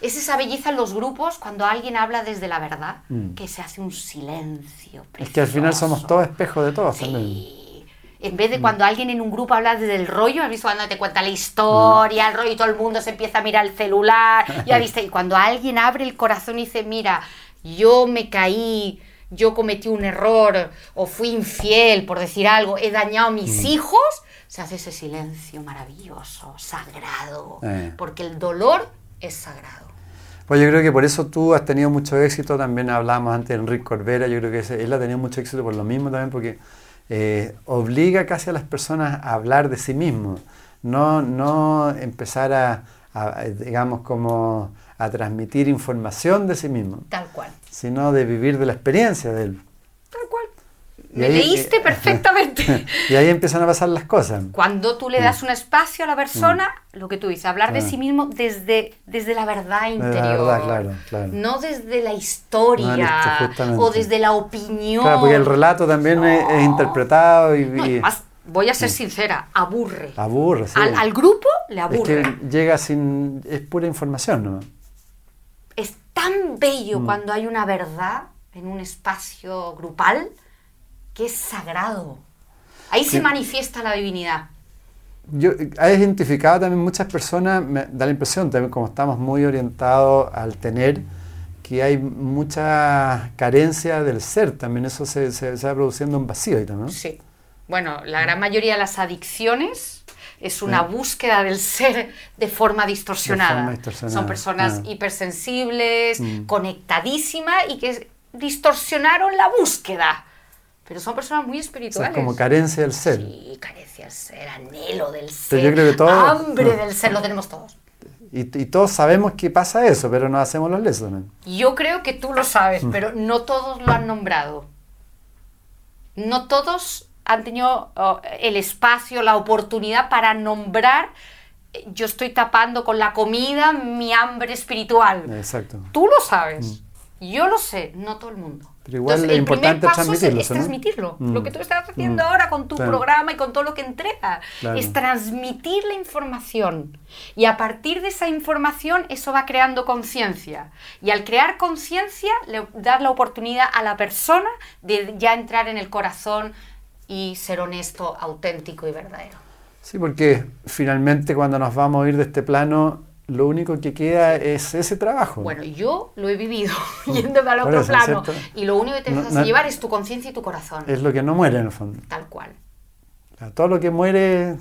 Speaker 2: Es esa belleza en los grupos cuando alguien habla desde la verdad,
Speaker 1: Mm.
Speaker 2: que se hace un silencio.
Speaker 1: Es que al final somos todos espejos de todos también.
Speaker 2: En vez de cuando alguien en un grupo habla desde el rollo, has visto cuando te cuenta la historia, el rollo y todo el mundo se empieza a mirar el celular, ya viste, y cuando alguien abre el corazón y dice, mira, yo me caí, yo cometí un error, o fui infiel, por decir algo, he dañado a mis hijos, se hace ese silencio maravilloso, sagrado,
Speaker 1: Eh.
Speaker 2: porque el dolor es sagrado.
Speaker 1: Pues yo creo que por eso tú has tenido mucho éxito. También hablábamos antes de Enrique Corbera. Yo creo que él ha tenido mucho éxito por lo mismo también, porque eh, obliga casi a las personas a hablar de sí mismos. No, no empezar a, a, digamos, como a transmitir información de sí mismo,
Speaker 2: Tal cual.
Speaker 1: sino de vivir de la experiencia de él.
Speaker 2: Me
Speaker 1: ahí-
Speaker 2: leíste perfectamente.
Speaker 1: y ahí empiezan a pasar las cosas.
Speaker 2: Cuando tú le das un espacio a la persona, lo que tú dices, hablar de
Speaker 1: Mm. Claro.
Speaker 2: sí mismo desde, desde la verdad
Speaker 1: la
Speaker 2: interior.
Speaker 1: verdad, claro, claro.
Speaker 2: No desde la historia
Speaker 1: No, justamente.
Speaker 2: o desde la opinión.
Speaker 1: Claro, porque el relato también es, es interpretado y,
Speaker 2: No,
Speaker 1: y
Speaker 2: además, voy a ser sincera, aburre.
Speaker 1: aburre. sí.
Speaker 2: Al, al grupo le
Speaker 1: Es
Speaker 2: aburre.
Speaker 1: que llega sin. es pura información, ¿no?
Speaker 2: Es tan bello
Speaker 1: Mm.
Speaker 2: cuando hay una verdad en un espacio grupal que es sagrado. Ahí se manifiesta la divinidad.
Speaker 1: Yo he identificado también muchas personas, me da la impresión también como estamos muy orientados al tener, que hay mucha carencia del ser, también eso se, se, va produciendo un vacío ahí también.
Speaker 2: Sí. Bueno, la gran mayoría de las adicciones es una búsqueda del ser de forma distorsionada. Son personas ah. hipersensibles, mm. conectadísimas y que distorsionaron la búsqueda. Pero son personas muy espirituales.
Speaker 1: O como carencia del ser.
Speaker 2: Sí, carencia del ser, anhelo del ser, hambre del ser, lo tenemos todos.
Speaker 1: Y, todos sabemos que pasa eso, pero no hacemos los lesos.
Speaker 2: Yo creo que tú lo sabes, mm. pero no todos lo han nombrado. No todos han tenido oh, el espacio, la oportunidad para nombrar eh, yo estoy tapando con la comida mi hambre espiritual.
Speaker 1: Exacto.
Speaker 2: Tú lo sabes. Mm. Yo lo sé, no todo el mundo.
Speaker 1: Pero igual el importante
Speaker 2: es
Speaker 1: transmitirlo.
Speaker 2: Es, transmitirlo. Lo mm. que tú estás haciendo mm. ahora con tu programa y con todo lo que entregas. Es transmitir la información. Y a partir de esa información, eso va creando conciencia. Y al crear conciencia, le das la oportunidad a la persona de ya entrar en el corazón y ser honesto, auténtico y verdadero.
Speaker 1: Sí, porque finalmente cuando nos vamos a ir de este plano, lo único que queda es ese trabajo.
Speaker 2: Bueno, yo lo he vivido yéndome al otro plano. Y lo único que te vas a llevar es tu conciencia y tu corazón.
Speaker 1: Es lo que no muere en el fondo.
Speaker 2: Tal cual.
Speaker 1: todo lo que muere.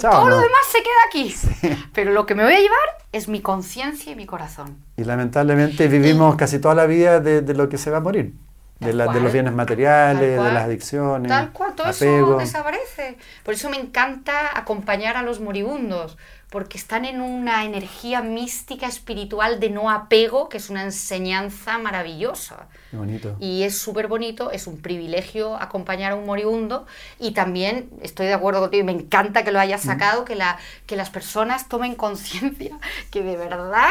Speaker 2: todo lo demás se queda aquí. Pero lo que me voy a llevar es mi conciencia y mi corazón.
Speaker 1: Y lamentablemente vivimos casi toda la vida de, lo que se va a morir. De, de, los bienes materiales, de las adicciones.
Speaker 2: Tal cual, todo eso desaparece. Por eso me encanta acompañar a los moribundos, porque están en una energía mística espiritual de no apego, que es una enseñanza maravillosa.
Speaker 1: bonito.
Speaker 2: Y es súper bonito, es un privilegio acompañar a un moribundo y también estoy de acuerdo contigo y me encanta que lo hayas sacado, que, la, que las personas tomen conciencia que de verdad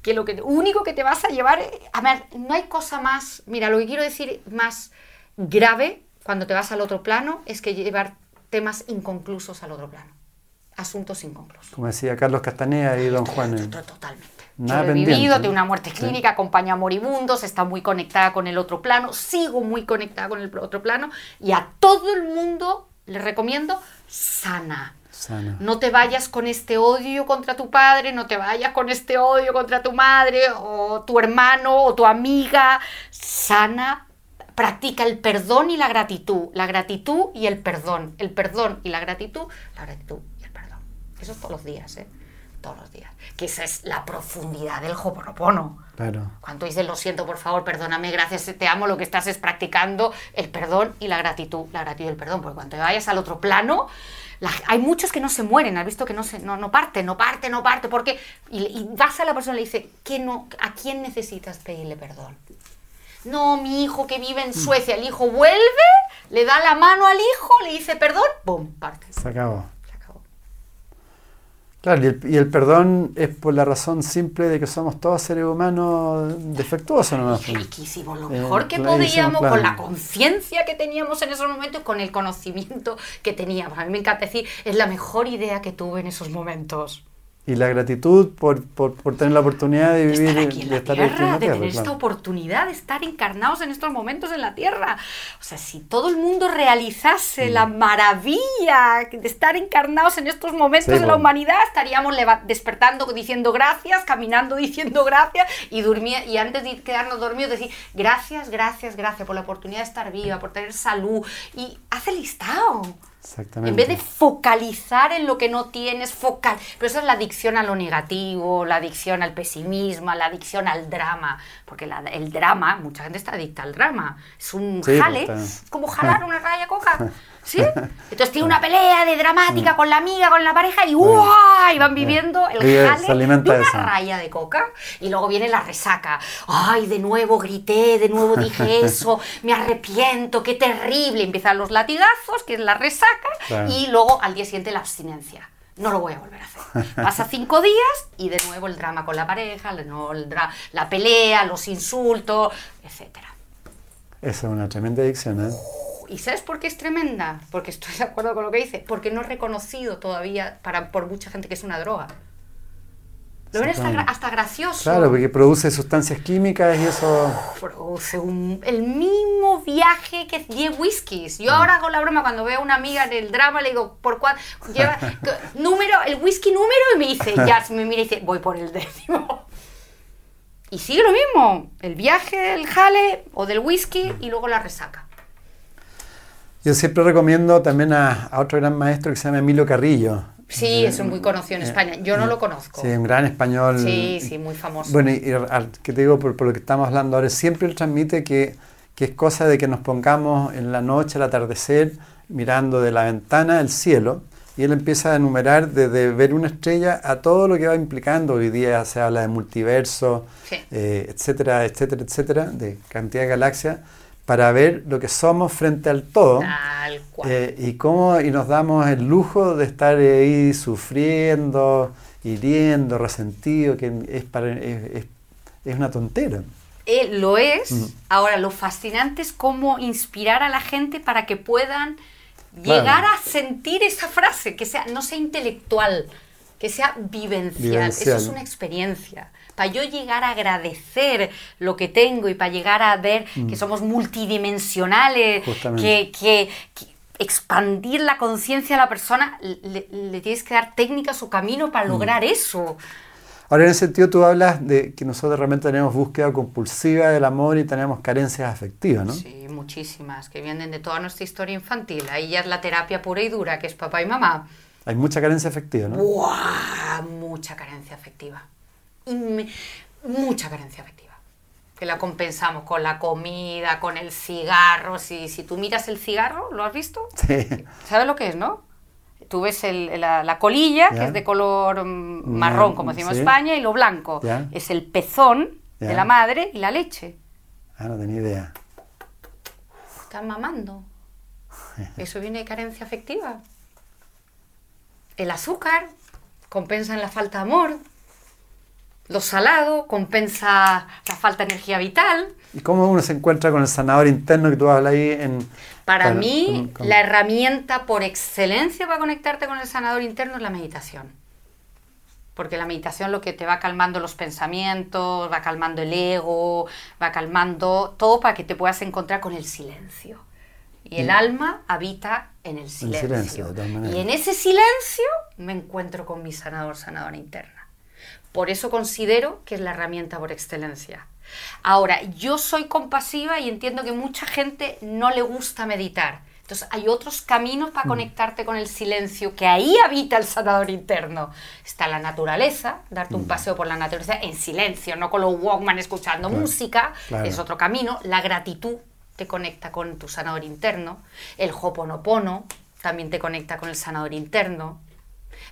Speaker 2: que lo que, único que te vas a llevar, a ver, no hay cosa más, mira, lo que quiero decir más grave cuando te vas al otro plano es que llevar temas inconclusos al otro plano asuntos inconclusos.
Speaker 1: Como decía Carlos Castaneda y don Juan.
Speaker 2: Totalmente. Nada Yo he vivido de una muerte clínica, acompaña a moribundos, está muy conectada con el otro plano, sigo muy conectada con el otro plano y a todo el mundo le recomiendo sana.
Speaker 1: sana.
Speaker 2: No te vayas con este odio contra tu padre, no te vayas con este odio contra tu madre o tu hermano o tu amiga. Sana, practica el perdón y la gratitud, la gratitud y el perdón, el perdón y la gratitud, la gratitud eso todos los días, ¿eh? Todos los días. Que esa es la profundidad del Hoponopono.
Speaker 1: Claro.
Speaker 2: Cuando dices lo siento, por favor, perdóname, gracias, te amo, lo que estás es practicando el perdón y la gratitud. La gratitud y el perdón. Porque cuando te vayas al otro plano, hay muchos que no se mueren, has visto que no, se, no, no parte, no parte, no parte, porque y, y, vas a la persona y le dices, ¿qué no, ¿a quién necesitas pedirle perdón? No, mi hijo que vive en mm. Suecia, el hijo vuelve, le da la mano al hijo, le dice perdón, ¡pum! parte.
Speaker 1: Se acabó. Claro, y el, perdón es por la razón simple de que somos todos seres humanos defectuosos. ¿no?
Speaker 2: Riquísimo, lo mejor que podíamos, con la conciencia que teníamos en esos momentos, con el conocimiento que teníamos. A mí me encanta decir, es la mejor idea que tuve en esos momentos
Speaker 1: y la gratitud por, por, por, tener la oportunidad de vivir
Speaker 2: estar aquí en la tierra, de tener esta oportunidad de estar encarnados en estos momentos en la tierra. O sea, si todo el mundo realizase la mm. maravilla de estar encarnados en estos momentos de la humanidad, estaríamos despertando diciendo gracias, caminando diciendo gracias y durmía, y antes de quedarnos dormidos decir gracias, gracias, gracias por la oportunidad de estar viva, por tener salud y hace listado.
Speaker 1: Exactamente.
Speaker 2: En vez de focalizar en lo que no tienes, focal. Pero esa es la adicción a lo negativo, la adicción al pesimismo, la adicción al drama. Porque el drama, mucha gente está adicta al drama. Es un jale, pues, como jalar una raya coca. ¿Sí? Entonces tiene una pelea de dramática mm. con la amiga, con la pareja y ¡guau! Y van viviendo el jale de una raya de coca. Y luego viene la resaca. ¡Ay, de nuevo grité, de nuevo dije eso! ¡Me arrepiento! ¡Qué terrible! Empiezan los latigazos, que es la resaca, y luego al día siguiente la abstinencia no lo voy a volver a hacer. Pasa cinco días y de nuevo el drama con la pareja, de nuevo la pelea, los insultos, etc.
Speaker 1: Esa es una tremenda adicción, ¿eh?
Speaker 2: ¿Y sabes por qué es tremenda? Porque estoy de acuerdo con lo que dice. Porque no es reconocido todavía para, por mucha gente que es una droga. Lo ven hasta, gracioso.
Speaker 1: Claro, porque produce sustancias químicas y eso...
Speaker 2: Produce el mismo viaje que 10 whiskies. Yo ahora hago la broma cuando veo a una amiga en el drama, le digo, ¿por cuál? Lleva número, el whisky número y me dice, ya, me mira y dice, voy por el décimo. Y sigue lo mismo, el viaje del jale o del whisky y luego la resaca.
Speaker 1: Yo siempre recomiendo también a, a otro gran maestro que se llama Emilio Carrillo.
Speaker 2: Sí, es muy conocido en España. Yo no lo conozco.
Speaker 1: Sí, un gran español.
Speaker 2: Sí, sí, muy famoso.
Speaker 1: Bueno, y, que te digo por, por, lo que estamos hablando ahora, siempre él transmite que, que, es cosa de que nos pongamos en la noche, al atardecer, mirando de la ventana el cielo, y él empieza a enumerar desde ver una estrella a todo lo que va implicando. Hoy día se habla de multiverso, eh, etcétera, etcétera, etcétera, de cantidad de galaxias para ver lo que somos frente al todo eh, y cómo y nos damos el lujo de estar ahí sufriendo, hiriendo, resentido, que es, para, es, es una tontera.
Speaker 2: Eh, lo es. Mm. Ahora, lo fascinante es cómo inspirar a la gente para que puedan llegar a sentir esa frase, que sea, no sea intelectual, que sea vivencial. Eso es una experiencia para yo llegar a agradecer lo que tengo y para llegar a ver que mm. somos multidimensionales, que, expandir la conciencia a la persona, le, tienes que dar técnicas o camino para mm. lograr eso.
Speaker 1: Ahora, en ese sentido, tú hablas de que nosotros realmente tenemos búsqueda compulsiva del amor y tenemos carencias afectivas, ¿no?
Speaker 2: Sí, muchísimas, que vienen de toda nuestra historia infantil. Ahí ya es la terapia pura y dura, que es papá y mamá.
Speaker 1: Hay mucha carencia afectiva, ¿no?
Speaker 2: ¡Buah! Mucha carencia afectiva mucha carencia afectiva. Que la compensamos con la comida, con el cigarro. Si, si tú miras el cigarro, ¿lo has visto?
Speaker 1: Sí.
Speaker 2: ¿Sabes lo que es, no? Tú ves la, colilla, que es de color mm, marrón, como decimos en España, y lo blanco es el pezón de la madre y la leche.
Speaker 1: Ah, no tenía idea.
Speaker 2: Están mamando. Eso viene de carencia afectiva. El azúcar compensa en la falta de amor. Lo salado compensa la falta de energía vital.
Speaker 1: ¿Y cómo uno se encuentra con el sanador interno que tú hablas ahí en...
Speaker 2: Para, mí, la herramienta por excelencia para conectarte con el sanador interno es la meditación. Porque la meditación lo que te va calmando los pensamientos, va calmando el ego, va calmando todo para que te puedas encontrar con el silencio. Y el mm. alma habita en el silencio. y en ese silencio me encuentro con mi sanador, sanadora interna. Por eso considero que es la herramienta por excelencia. Ahora, yo soy compasiva y entiendo que mucha gente no le gusta meditar. Entonces, hay otros caminos para mm. conectarte con el silencio, que ahí habita el sanador interno. Está la naturaleza, darte un mm. paseo por la naturaleza en silencio, no con los Walkman escuchando música, es otro camino. La gratitud te conecta con tu sanador interno. El Hoponopono también te conecta con el sanador interno.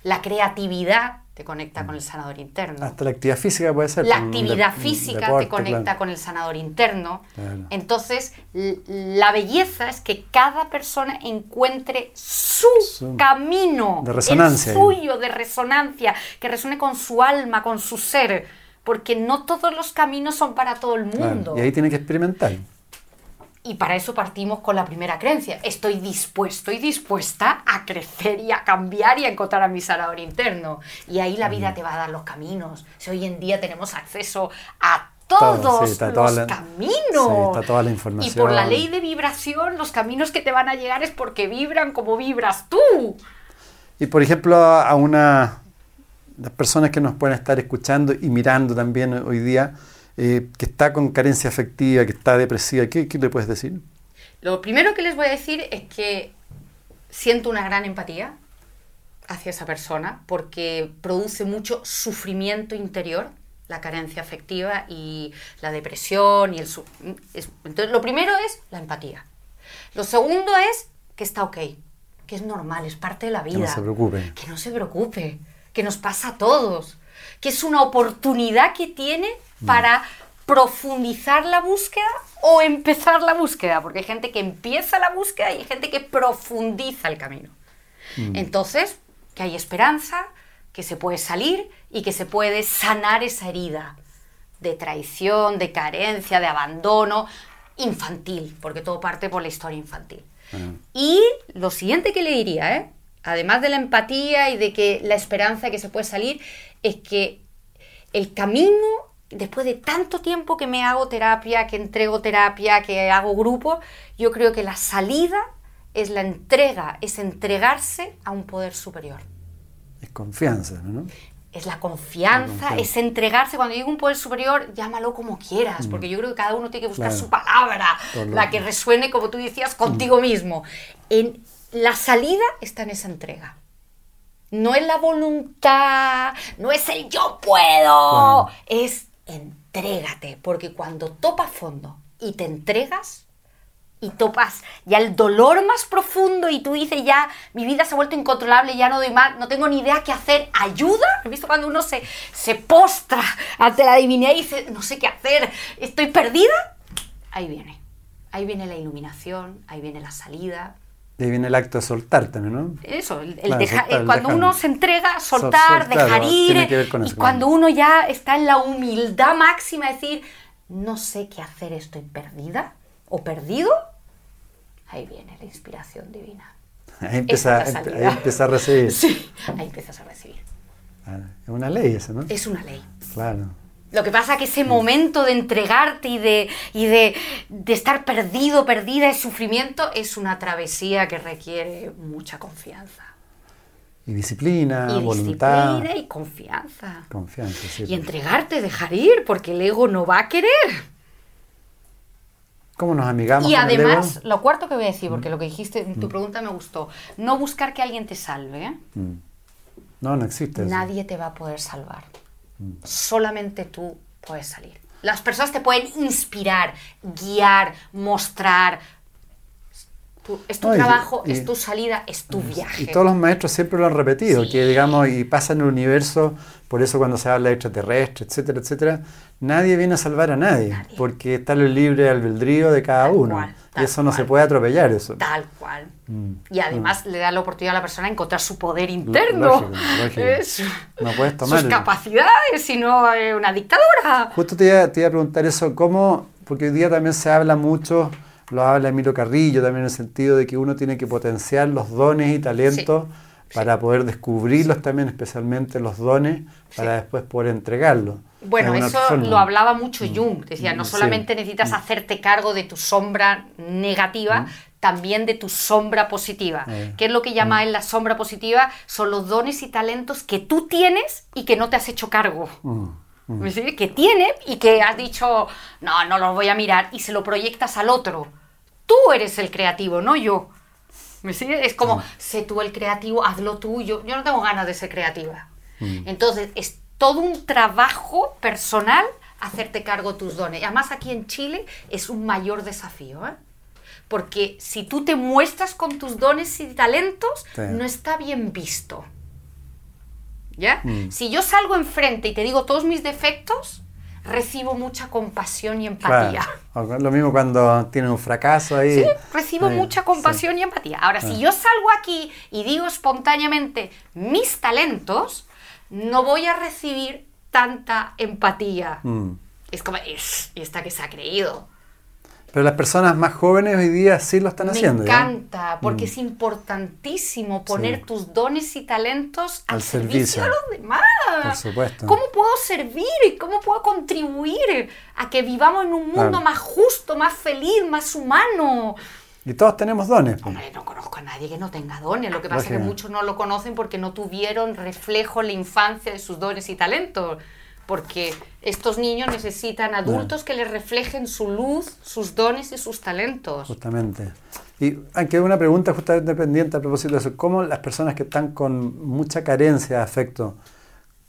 Speaker 2: La creatividad te conecta con el sanador interno.
Speaker 1: Hasta la actividad física puede ser.
Speaker 2: La actividad física te conecta con el sanador interno. Entonces, la belleza es que cada persona encuentre su, camino,
Speaker 1: de resonancia,
Speaker 2: el suyo de resonancia, que resuene con su alma, con su ser, porque no todos los caminos son para todo el mundo.
Speaker 1: Y ahí tiene que experimentar.
Speaker 2: Y para eso partimos con la primera creencia. Estoy dispuesto y dispuesta a crecer y a cambiar y a encontrar a mi sanador interno. Y ahí la vida te va a dar los caminos. Si hoy en día tenemos acceso a todos los caminos.
Speaker 1: toda la información.
Speaker 2: Y por la ley de vibración, los caminos que te van a llegar es porque vibran como vibras tú.
Speaker 1: Y por ejemplo, a una las personas que nos pueden estar escuchando y mirando también hoy día, eh, que está con carencia afectiva, que está depresiva, ¿qué, ¿qué le puedes decir?
Speaker 2: Lo primero que les voy a decir es que siento una gran empatía hacia esa persona porque produce mucho sufrimiento interior la carencia afectiva y la depresión y el entonces lo primero es la empatía. Lo segundo es que está ok que es normal es parte de la vida
Speaker 1: que no se preocupe.
Speaker 2: Que no se preocupe que nos pasa a todos que es una oportunidad que tiene para profundizar la búsqueda o empezar la búsqueda, porque hay gente que empieza la búsqueda y hay gente que profundiza el camino. Mm. Entonces, que hay esperanza, que se puede salir y que se puede sanar esa herida de traición, de carencia, de abandono infantil, porque todo parte por la historia infantil. Y lo siguiente que le diría, ¿eh? además de la empatía y de que la esperanza que se puede salir, es que el camino después de tanto tiempo que me hago terapia, que entrego terapia, que hago grupo, yo creo que la salida es la entrega, es entregarse a un poder superior.
Speaker 1: Es confianza, ¿no?
Speaker 2: Es la confianza, es entregarse. Cuando digo un poder superior, llámalo como quieras, porque yo creo que cada uno tiene que buscar
Speaker 1: Claro.
Speaker 2: su palabra,
Speaker 1: Por
Speaker 2: la que resuene, como tú decías, contigo mismo. En, la salida está en esa entrega. No es la voluntad, no es el yo puedo, es entrégate, porque cuando topas fondo y te entregas y topas ya el dolor más profundo y tú dices ya mi vida se ha vuelto incontrolable, ya no doy más, no tengo ni idea qué hacer, ayuda. ¿Has visto cuando uno se, se postra ante la divinidad y dice no sé qué hacer, estoy perdida? Ahí viene, ahí viene la iluminación, ahí viene la salida,
Speaker 1: De ahí viene el acto de soltar también, ¿no?
Speaker 2: eso, el, el
Speaker 1: Claro,
Speaker 2: deja-
Speaker 1: soltar,
Speaker 2: el cuando uno se entrega,
Speaker 1: Sol-
Speaker 2: soltar,
Speaker 1: soltar,
Speaker 2: dejar ir,
Speaker 1: Tiene que ver con
Speaker 2: y
Speaker 1: eso,
Speaker 2: cuando uno ya está en la humildad máxima, decir, no sé qué hacer, estoy perdida o perdido, ahí viene la inspiración divina.
Speaker 1: Ahí empieza,
Speaker 2: es
Speaker 1: ahí empieza a recibir.
Speaker 2: Sí, ahí empiezas a recibir.
Speaker 1: Ah, Es una ley esa, ¿no?
Speaker 2: Es una ley.
Speaker 1: Claro.
Speaker 2: Lo que pasa es que ese momento de entregarte y de, y de, de estar perdido, perdida, de sufrimiento, es una travesía que requiere mucha confianza.
Speaker 1: Y disciplina,
Speaker 2: y
Speaker 1: voluntad,
Speaker 2: disciplina y confianza.
Speaker 1: confianza, sí.
Speaker 2: Y entregarte, dejar ir, porque el ego no va a querer.
Speaker 1: ¿Cómo nos amigamos
Speaker 2: Y
Speaker 1: con el
Speaker 2: además,
Speaker 1: ego?
Speaker 2: lo cuarto que voy a decir, porque lo que dijiste en tu pregunta me gustó, no buscar que alguien te salve. ¿eh?
Speaker 1: Mm. No, no existe eso.
Speaker 2: Nadie te va a poder salvar. Solamente tú puedes salir. Las personas te pueden inspirar, guiar, mostrar. Tu- es tu
Speaker 1: No,
Speaker 2: trabajo,
Speaker 1: y-
Speaker 2: es tu salida, es tu viaje.
Speaker 1: Y todos los maestros siempre lo han repetido,
Speaker 2: Sí.
Speaker 1: que digamos, y pasa en el universo, por eso cuando se habla de extraterrestre, etcétera, etcétera, nadie viene a salvar a nadie,
Speaker 2: Nadie.
Speaker 1: porque está el libre albedrío de cada
Speaker 2: Tal
Speaker 1: uno.
Speaker 2: cual,
Speaker 1: y eso no se puede atropellar eso.
Speaker 2: Tal cual.
Speaker 1: Mm.
Speaker 2: Y además le da la oportunidad a la persona de encontrar su poder interno.
Speaker 1: lógico, lógico.
Speaker 2: Es-
Speaker 1: No puedes tomar.
Speaker 2: sus capacidades, sino eh, una dictadura.
Speaker 1: Justo te iba, te iba a preguntar eso, ¿cómo? Porque hoy día también se habla mucho, lo habla Emilio Carrillo también en el sentido de que uno tiene que potenciar los dones y talentos
Speaker 2: Sí,
Speaker 1: para poder descubrirlos también, especialmente los dones, para después poder entregarlos.
Speaker 2: Bueno, eso lo hablaba mucho Jung. Decía, no
Speaker 1: Mm,
Speaker 2: solamente necesitas hacerte cargo de tu sombra negativa, también de tu sombra positiva.
Speaker 1: Eh,
Speaker 2: ¿Qué es lo que llama él la sombra positiva? Son los dones y talentos que tú tienes y que no te has hecho cargo.
Speaker 1: Mm, mm.
Speaker 2: Que tiene y que has dicho, no, no los voy a mirar y se lo proyectas al otro. Tú eres el creativo, no yo. ¿Me sigue? Es como, sé tú el creativo, hazlo tú. Yo, yo no tengo ganas de ser creativa. Entonces, es todo un trabajo personal hacerte cargo de tus dones. Y además aquí en Chile es un mayor desafío, ¿eh? Porque si tú te muestras con tus dones y talentos,
Speaker 1: Sí.
Speaker 2: no está bien visto. ¿Ya?
Speaker 1: Mm.
Speaker 2: Si yo salgo enfrente y te digo todos mis defectos, recibo mucha compasión y empatía.
Speaker 1: Claro. Lo mismo cuando tiene un fracaso ahí.
Speaker 2: Sí, recibo mucha compasión y empatía. Ahora, si yo salgo aquí y digo espontáneamente mis talentos, no voy a recibir tanta empatía.
Speaker 1: Mm.
Speaker 2: Es como, es, ¿y esta que se ha creído?
Speaker 1: Pero las personas más jóvenes hoy día sí lo están
Speaker 2: Me
Speaker 1: haciendo. ¿ya?
Speaker 2: encanta, porque es importantísimo poner
Speaker 1: Sí.
Speaker 2: tus dones y talentos al,
Speaker 1: Al
Speaker 2: servicio.
Speaker 1: servicio.
Speaker 2: de los demás.
Speaker 1: Por supuesto.
Speaker 2: ¿Cómo puedo servir y cómo puedo contribuir a que vivamos en un mundo
Speaker 1: Claro.
Speaker 2: más justo, más feliz, más humano?
Speaker 1: Y todos tenemos dones.
Speaker 2: Hombre, no conozco a nadie que no tenga dones. Lo que pasa es que
Speaker 1: Lógico.
Speaker 2: muchos no lo conocen porque no tuvieron reflejo en la infancia de sus dones y talentos. Porque estos niños necesitan adultos que les reflejen su luz, sus dones y sus talentos.
Speaker 1: Justamente. Y aunque una pregunta justamente pendiente a propósito de eso, ¿cómo las personas que están con mucha carencia de afecto,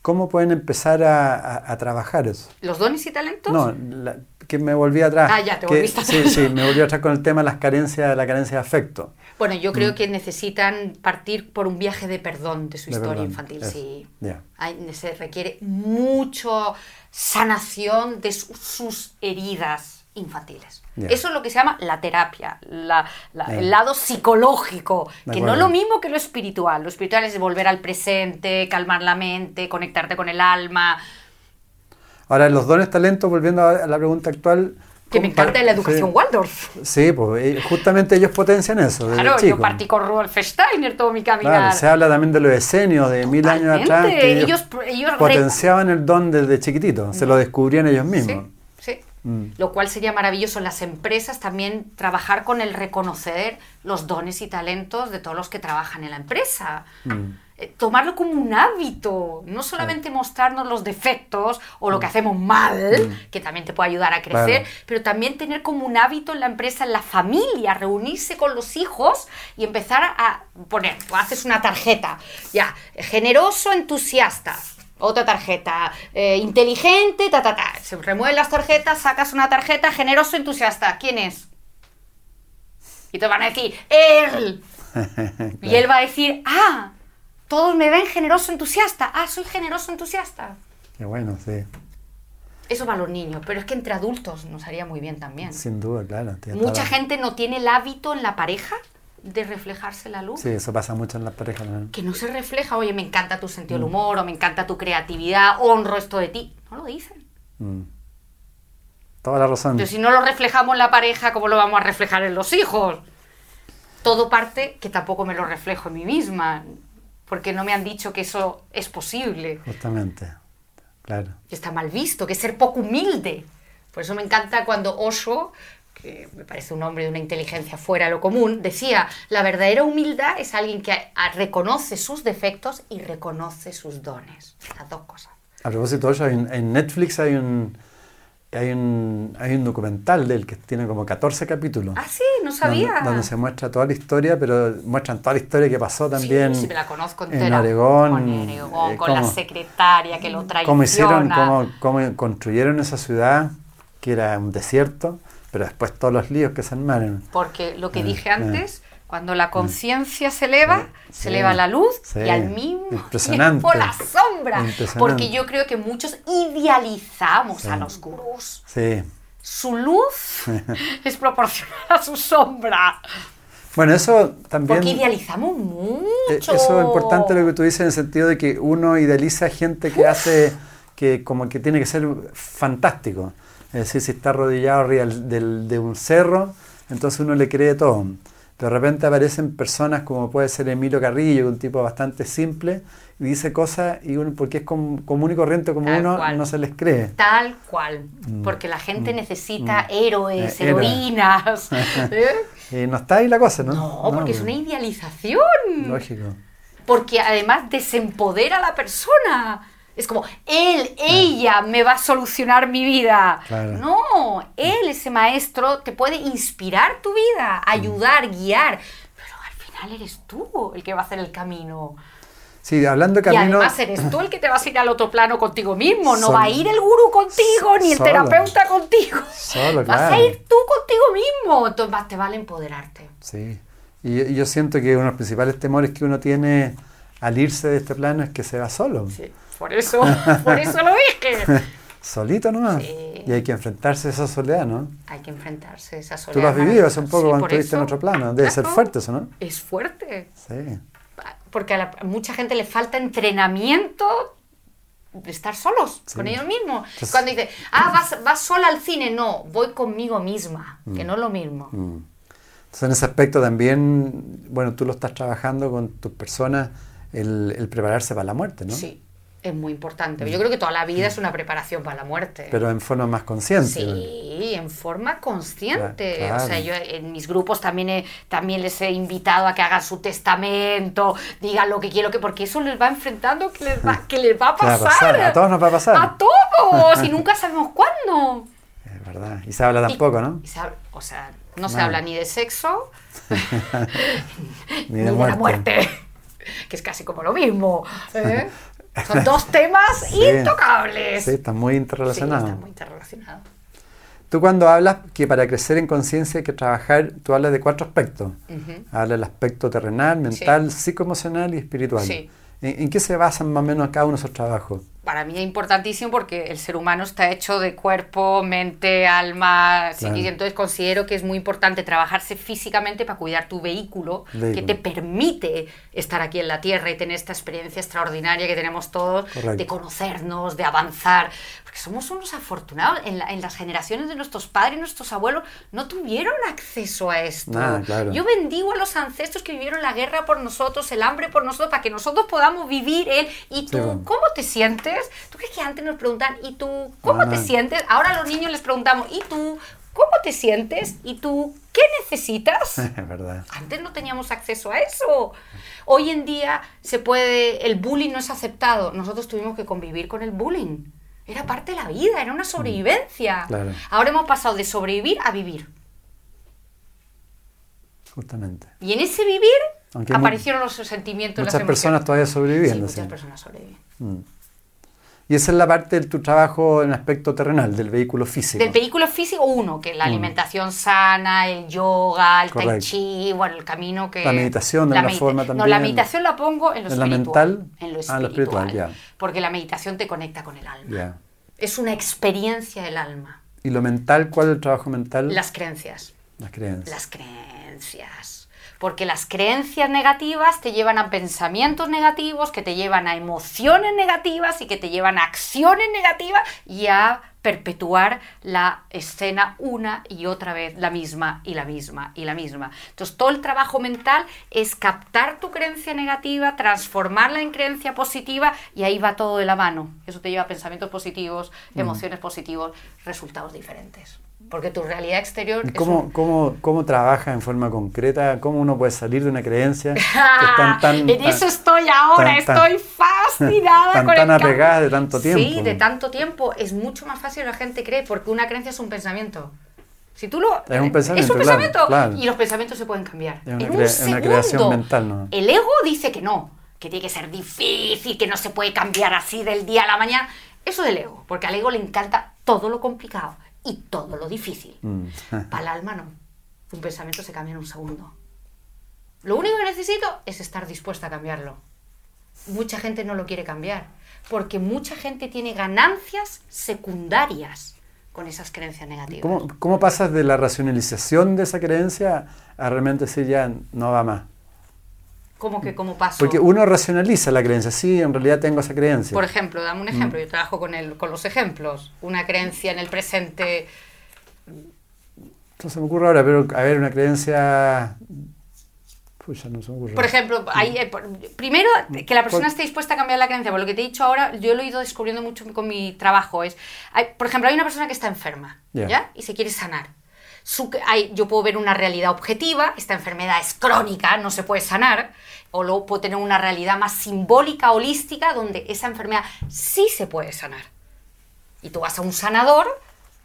Speaker 1: cómo pueden empezar a, a- a trabajar eso?
Speaker 2: ¿Los dones y talentos?
Speaker 1: No, la- que me volví atrás.
Speaker 2: Ah, ya, te volviste
Speaker 1: Sí,
Speaker 2: atrás.
Speaker 1: sí, me volví atrás con el tema de las carencias, la carencia de afecto.
Speaker 2: Bueno, yo creo que necesitan partir por un viaje de perdón de su
Speaker 1: Mm. De
Speaker 2: historia
Speaker 1: perdón,
Speaker 2: infantil. Sí. Hay- se requiere mucho sanación de su- sus heridas infantiles. Eso es lo que se llama la terapia, la- la-
Speaker 1: Ya.
Speaker 2: el lado psicológico,
Speaker 1: De
Speaker 2: que no es lo mismo que lo espiritual. Lo espiritual es volver al presente, calmar la mente, conectarte con el alma.
Speaker 1: Ahora, los dones talentos, volviendo a la pregunta actual,
Speaker 2: Que me encanta la educación
Speaker 1: sí.
Speaker 2: Waldorf.
Speaker 1: Sí, pues eh, justamente ellos potencian eso.
Speaker 2: Claro, yo partí con Rudolf Steiner todo mi caminar.
Speaker 1: Claro, se habla también de los esenios de mil años atrás. Que ellos,
Speaker 2: Ellos-
Speaker 1: potenciaban el don desde chiquitito, se lo descubrían ellos mismos.
Speaker 2: Sí, sí.
Speaker 1: Mm.
Speaker 2: Lo cual sería maravilloso en las empresas también trabajar con el reconocer los dones y talentos de todos los que trabajan en la empresa.
Speaker 1: Mm.
Speaker 2: Eh, Tomarlo como un hábito, no solamente mostrarnos los defectos o lo que hacemos mal, que también te puede ayudar a crecer,
Speaker 1: Mm. Claro.
Speaker 2: pero también tener como un hábito en la empresa, en la familia, reunirse con los hijos y empezar a poner, haces una tarjeta, ya, generoso, entusiasta, otra tarjeta, eh, inteligente, ta, ta, ta. Se remueven las tarjetas, sacas una tarjeta, generoso, entusiasta. ¿Quién es? Y te van a decir, él. Y él va a decir, ah, todos me ven generoso, entusiasta. Ah, soy generoso, entusiasta.
Speaker 1: Qué bueno, sí.
Speaker 2: Eso para los niños, pero es que entre adultos nos haría muy bien también.
Speaker 1: Sin duda, claro.
Speaker 2: Mucha gente no tiene el hábito en la pareja de reflejarse la luz.
Speaker 1: Sí, eso pasa mucho en las parejas. ¿no?
Speaker 2: Que no se refleja, oye, me encanta tu sentido
Speaker 1: Mm.
Speaker 2: del humor, o me encanta tu creatividad, honro esto de ti. No lo dicen.
Speaker 1: Mm. Toda la razón.
Speaker 2: Pero si no lo reflejamos en la pareja, ¿cómo lo vamos a reflejar en los hijos? Todo parte que tampoco me lo reflejo en mí misma, porque no me han dicho que eso es posible,
Speaker 1: Justamente. Claro.
Speaker 2: que está mal visto, que es ser poco humilde. Por eso me encanta cuando Osho, que me parece un hombre de una inteligencia fuera de lo común, decía, la verdadera humildad es alguien que reconoce sus defectos y reconoce sus dones. Las dos cosas.
Speaker 1: A propósito un- en Netflix hay un, hay, un, hay un documental de él que tiene como 14 capítulos.
Speaker 2: Ah, sí, no sabía.
Speaker 1: Donde, donde se muestra toda la historia, pero muestran toda la historia que pasó también
Speaker 2: sí, sí, me la conozco
Speaker 1: en
Speaker 2: entera.
Speaker 1: Oregón.
Speaker 2: Con Oregón,
Speaker 1: eh,
Speaker 2: con la
Speaker 1: cómo-
Speaker 2: secretaria que lo traiciona.
Speaker 1: cómo hicieron, cómo, cómo construyeron esa ciudad, que era un desierto, pero después todos los líos que se armaron.
Speaker 2: Porque lo que
Speaker 1: Eh,
Speaker 2: dije
Speaker 1: eh.
Speaker 2: Cuando la conciencia se eleva, se
Speaker 1: Sí,
Speaker 2: eleva la luz
Speaker 1: sí,
Speaker 2: y al mismo tiempo la sombra. Porque yo creo que muchos idealizamos a
Speaker 1: Sí.
Speaker 2: los gurús.
Speaker 1: Sí.
Speaker 2: Su luz es proporcional a su sombra.
Speaker 1: Bueno, eso también...
Speaker 2: Porque idealizamos mucho.
Speaker 1: Eh, Eso es importante lo que tú dices en el sentido de que uno idealiza gente que hace, que como que tiene que ser fantástico. Es decir, si está arrodillado arriba del- de un cerro, entonces uno le cree todo. De repente aparecen personas como puede ser Emilio Carrillo, un tipo bastante simple, y dice cosas y uno, porque es com- común y corriente como
Speaker 2: Tal
Speaker 1: uno,
Speaker 2: cual.
Speaker 1: no se les cree.
Speaker 2: Tal cual. Porque la gente necesita héroes,
Speaker 1: Mm. Eh, héroe.
Speaker 2: heroínas. ¿eh?
Speaker 1: Y no está ahí la cosa, ¿no?
Speaker 2: No, porque es una idealización.
Speaker 1: Lógico.
Speaker 2: Porque además desempodera a la persona. Es como, él, ella me va a solucionar mi vida.
Speaker 1: Claro.
Speaker 2: No, él, ese maestro, te puede inspirar tu vida, ayudar, guiar. Pero al final eres tú el que va a hacer el camino.
Speaker 1: Sí, hablando de
Speaker 2: Y
Speaker 1: camino...
Speaker 2: además eres tú el que te vas a ir al otro plano contigo mismo. No va a ir el gurú contigo, ni el
Speaker 1: Solo.
Speaker 2: terapeuta contigo.
Speaker 1: Solo,
Speaker 2: Vas a ir tú contigo mismo. Entonces más te vale empoderarte.
Speaker 1: Sí, y, y yo siento que uno de los principales temores que uno tiene al irse de este plano es que se va solo,
Speaker 2: Sí, por eso, por eso lo dije.
Speaker 1: solito nomás.
Speaker 2: Sí.
Speaker 1: Y hay que enfrentarse a esa soledad, ¿no?
Speaker 2: Hay que enfrentarse a esa soledad.
Speaker 1: Tú lo has vivido hace un poco
Speaker 2: Sí,
Speaker 1: cuando estuviste en otro plano. Debe ser fuerte eso, ¿no?
Speaker 2: Es fuerte.
Speaker 1: Sí.
Speaker 2: Porque a, la- a mucha gente le falta entrenamiento de estar solos
Speaker 1: Sí.
Speaker 2: con ellos mismos.
Speaker 1: Entonces-
Speaker 2: Cuando dice, ah, vas, vas sola al cine, no, voy conmigo misma, que no es lo mismo.
Speaker 1: Mm. Entonces, en ese aspecto también, bueno, tú lo estás trabajando con tus personas, el, el prepararse para la muerte, ¿no? Mm.
Speaker 2: Sí, es muy importante. Yo creo que toda la vida es una preparación para la muerte.
Speaker 1: Pero en forma más consciente.
Speaker 2: Sí, en forma consciente.
Speaker 1: Cla-
Speaker 2: O sea,
Speaker 1: claro.
Speaker 2: yo en mis grupos también, he- también les he invitado a que hagan su testamento, digan lo que quiero, que porque eso les va enfrentando, que les va, que les va a
Speaker 1: ¿Qué va a
Speaker 2: pasar.
Speaker 1: pasar? A todos nos va a pasar.
Speaker 2: A todos, y nunca sabemos cuándo.
Speaker 1: Es verdad. Y se habla tampoco, ¿no?
Speaker 2: y se habla- o sea, no se habla ni de sexo,
Speaker 1: Ni
Speaker 2: ni
Speaker 1: de
Speaker 2: de la muerte, que es casi como lo mismo. ¿eh? Son dos temas
Speaker 1: Sí.
Speaker 2: intocables.
Speaker 1: Sí, están muy
Speaker 2: Sí,
Speaker 1: interrelacionados.
Speaker 2: están muy interrelacionados.
Speaker 1: Tú cuando hablas que para crecer en conciencia hay que trabajar, tú hablas de cuatro aspectos. Hablas del aspecto terrenal, mental, psicoemocional y espiritual.
Speaker 2: Sí.
Speaker 1: ¿En, en qué se basan más o menos cada uno de esos trabajos?
Speaker 2: Para mí es importantísimo porque el ser humano está hecho de cuerpo, mente, alma,
Speaker 1: Claro.
Speaker 2: y entonces considero que es muy importante trabajarse físicamente para cuidar tu vehículo, que te permite estar aquí en la Tierra y tener esta experiencia extraordinaria que tenemos todos,
Speaker 1: Correcto.
Speaker 2: de conocernos, de avanzar, porque somos unos afortunados. En, la- en las generaciones de nuestros padres y nuestros abuelos no tuvieron acceso a esto.
Speaker 1: Claro.
Speaker 2: Yo bendigo a los ancestros que vivieron la guerra por nosotros, el hambre por nosotros, para que nosotros podamos vivir él. ¿Y tú,
Speaker 1: bueno.
Speaker 2: cómo te sientes? ¿Tú crees que antes nos preguntan, ¿y tú, cómo
Speaker 1: Ah.
Speaker 2: te sientes? Ahora a los niños les preguntamos, ¿y tú, cómo te sientes? ¿Y tú, qué necesitas?
Speaker 1: Es verdad.
Speaker 2: Antes no teníamos acceso a eso. Hoy en día se puede, el bullying no es aceptado. Nosotros tuvimos que convivir con el bullying. Era parte de la vida, era una sobrevivencia.
Speaker 1: Claro.
Speaker 2: Ahora hemos pasado de sobrevivir a vivir.
Speaker 1: Justamente.
Speaker 2: Y en ese vivir
Speaker 1: Aunque
Speaker 2: aparecieron los sentimientos, las
Speaker 1: Muchas personas
Speaker 2: emociones.
Speaker 1: todavía
Speaker 2: Sí,
Speaker 1: sobreviviendo.
Speaker 2: muchas
Speaker 1: sí.
Speaker 2: personas sobreviven.
Speaker 1: Mm. Y esa es la parte de tu trabajo en aspecto terrenal, del vehículo físico.
Speaker 2: Del vehículo físico, uno, que la alimentación sana, el yoga, el tai chi, bueno, el camino que...
Speaker 1: La meditación de alguna
Speaker 2: medita-
Speaker 1: forma
Speaker 2: No, la
Speaker 1: también.
Speaker 2: meditación la pongo en lo
Speaker 1: ¿En la
Speaker 2: espiritual.
Speaker 1: mental?
Speaker 2: En lo
Speaker 1: Ah,
Speaker 2: espiritual.
Speaker 1: en lo espiritual, ya.
Speaker 2: Porque la meditación te conecta con el alma.
Speaker 1: Ya.
Speaker 2: Es una experiencia del alma.
Speaker 1: ¿Y lo mental? ¿Cuál es el trabajo mental?
Speaker 2: Las creencias.
Speaker 1: Las creencias.
Speaker 2: Las creencias. Porque las creencias negativas te llevan a pensamientos negativos, que te llevan a emociones negativas y que te llevan a acciones negativas y a perpetuar la escena una y otra vez, la misma y la misma y la misma. Entonces, todo el trabajo mental es captar tu creencia negativa, transformarla en creencia positiva y ahí va todo de la mano. Eso te lleva a pensamientos positivos,
Speaker 1: Mm.
Speaker 2: emociones positivos, resultados diferentes. Porque tu realidad exterior
Speaker 1: ¿Y
Speaker 2: es
Speaker 1: ¿Cómo,
Speaker 2: un-
Speaker 1: cómo, ¿Cómo trabajas en forma concreta? ¿Cómo uno puede salir de una creencia que están tan,
Speaker 2: en eso estoy ahora,
Speaker 1: tan- tan-
Speaker 2: estoy fascinada
Speaker 1: tan-
Speaker 2: con
Speaker 1: tan
Speaker 2: el cambio.
Speaker 1: apegada de tanto
Speaker 2: Sí,
Speaker 1: tiempo.
Speaker 2: de tanto tiempo. Es mucho más fácil la gente cree, porque una creencia es un pensamiento. Si tú lo,
Speaker 1: Es un pensamiento,
Speaker 2: es un pensamiento,
Speaker 1: claro.
Speaker 2: y los pensamientos se pueden cambiar.
Speaker 1: Es una
Speaker 2: en un
Speaker 1: es una creación
Speaker 2: segundo.
Speaker 1: mental, ¿no?
Speaker 2: El ego dice que no, que tiene que ser difícil, que no se puede cambiar así del día a la mañana. Eso es el ego, porque al ego le encanta todo lo complicado y todo lo difícil.
Speaker 1: Mm.
Speaker 2: Para el alma no. Un pensamiento se cambia en un segundo. Lo único que necesito es estar dispuesta a cambiarlo. Mucha gente no lo quiere cambiar, porque mucha gente tiene ganancias secundarias con esas creencias negativas.
Speaker 1: ¿Cómo, ¿Cómo pasas de la racionalización de esa creencia a realmente decir ya no va más?
Speaker 2: ¿Cómo que cómo paso?
Speaker 1: Porque uno racionaliza la creencia, sí, en realidad tengo esa creencia.
Speaker 2: Por ejemplo, dame un
Speaker 1: Mm.
Speaker 2: ejemplo. Yo trabajo con, el, con los ejemplos. Una creencia en el presente.
Speaker 1: No se me ocurre ahora, pero a ver, una creencia... Pucha, no se me ocurre.
Speaker 2: Por ejemplo, hay, eh, por- primero que la persona esté dispuesta a cambiar la creencia. Por lo que te he dicho ahora, yo lo he ido descubriendo mucho con mi trabajo. Es, hay- por ejemplo, hay una persona que está enferma,
Speaker 1: Ya.
Speaker 2: ¿ya? Y se quiere sanar. Su- hay- yo puedo ver una realidad objetiva, esta enfermedad es crónica, no se puede sanar, o luego puedo tener una realidad más simbólica, holística, donde esa enfermedad sí se puede sanar. Y tú vas a un sanador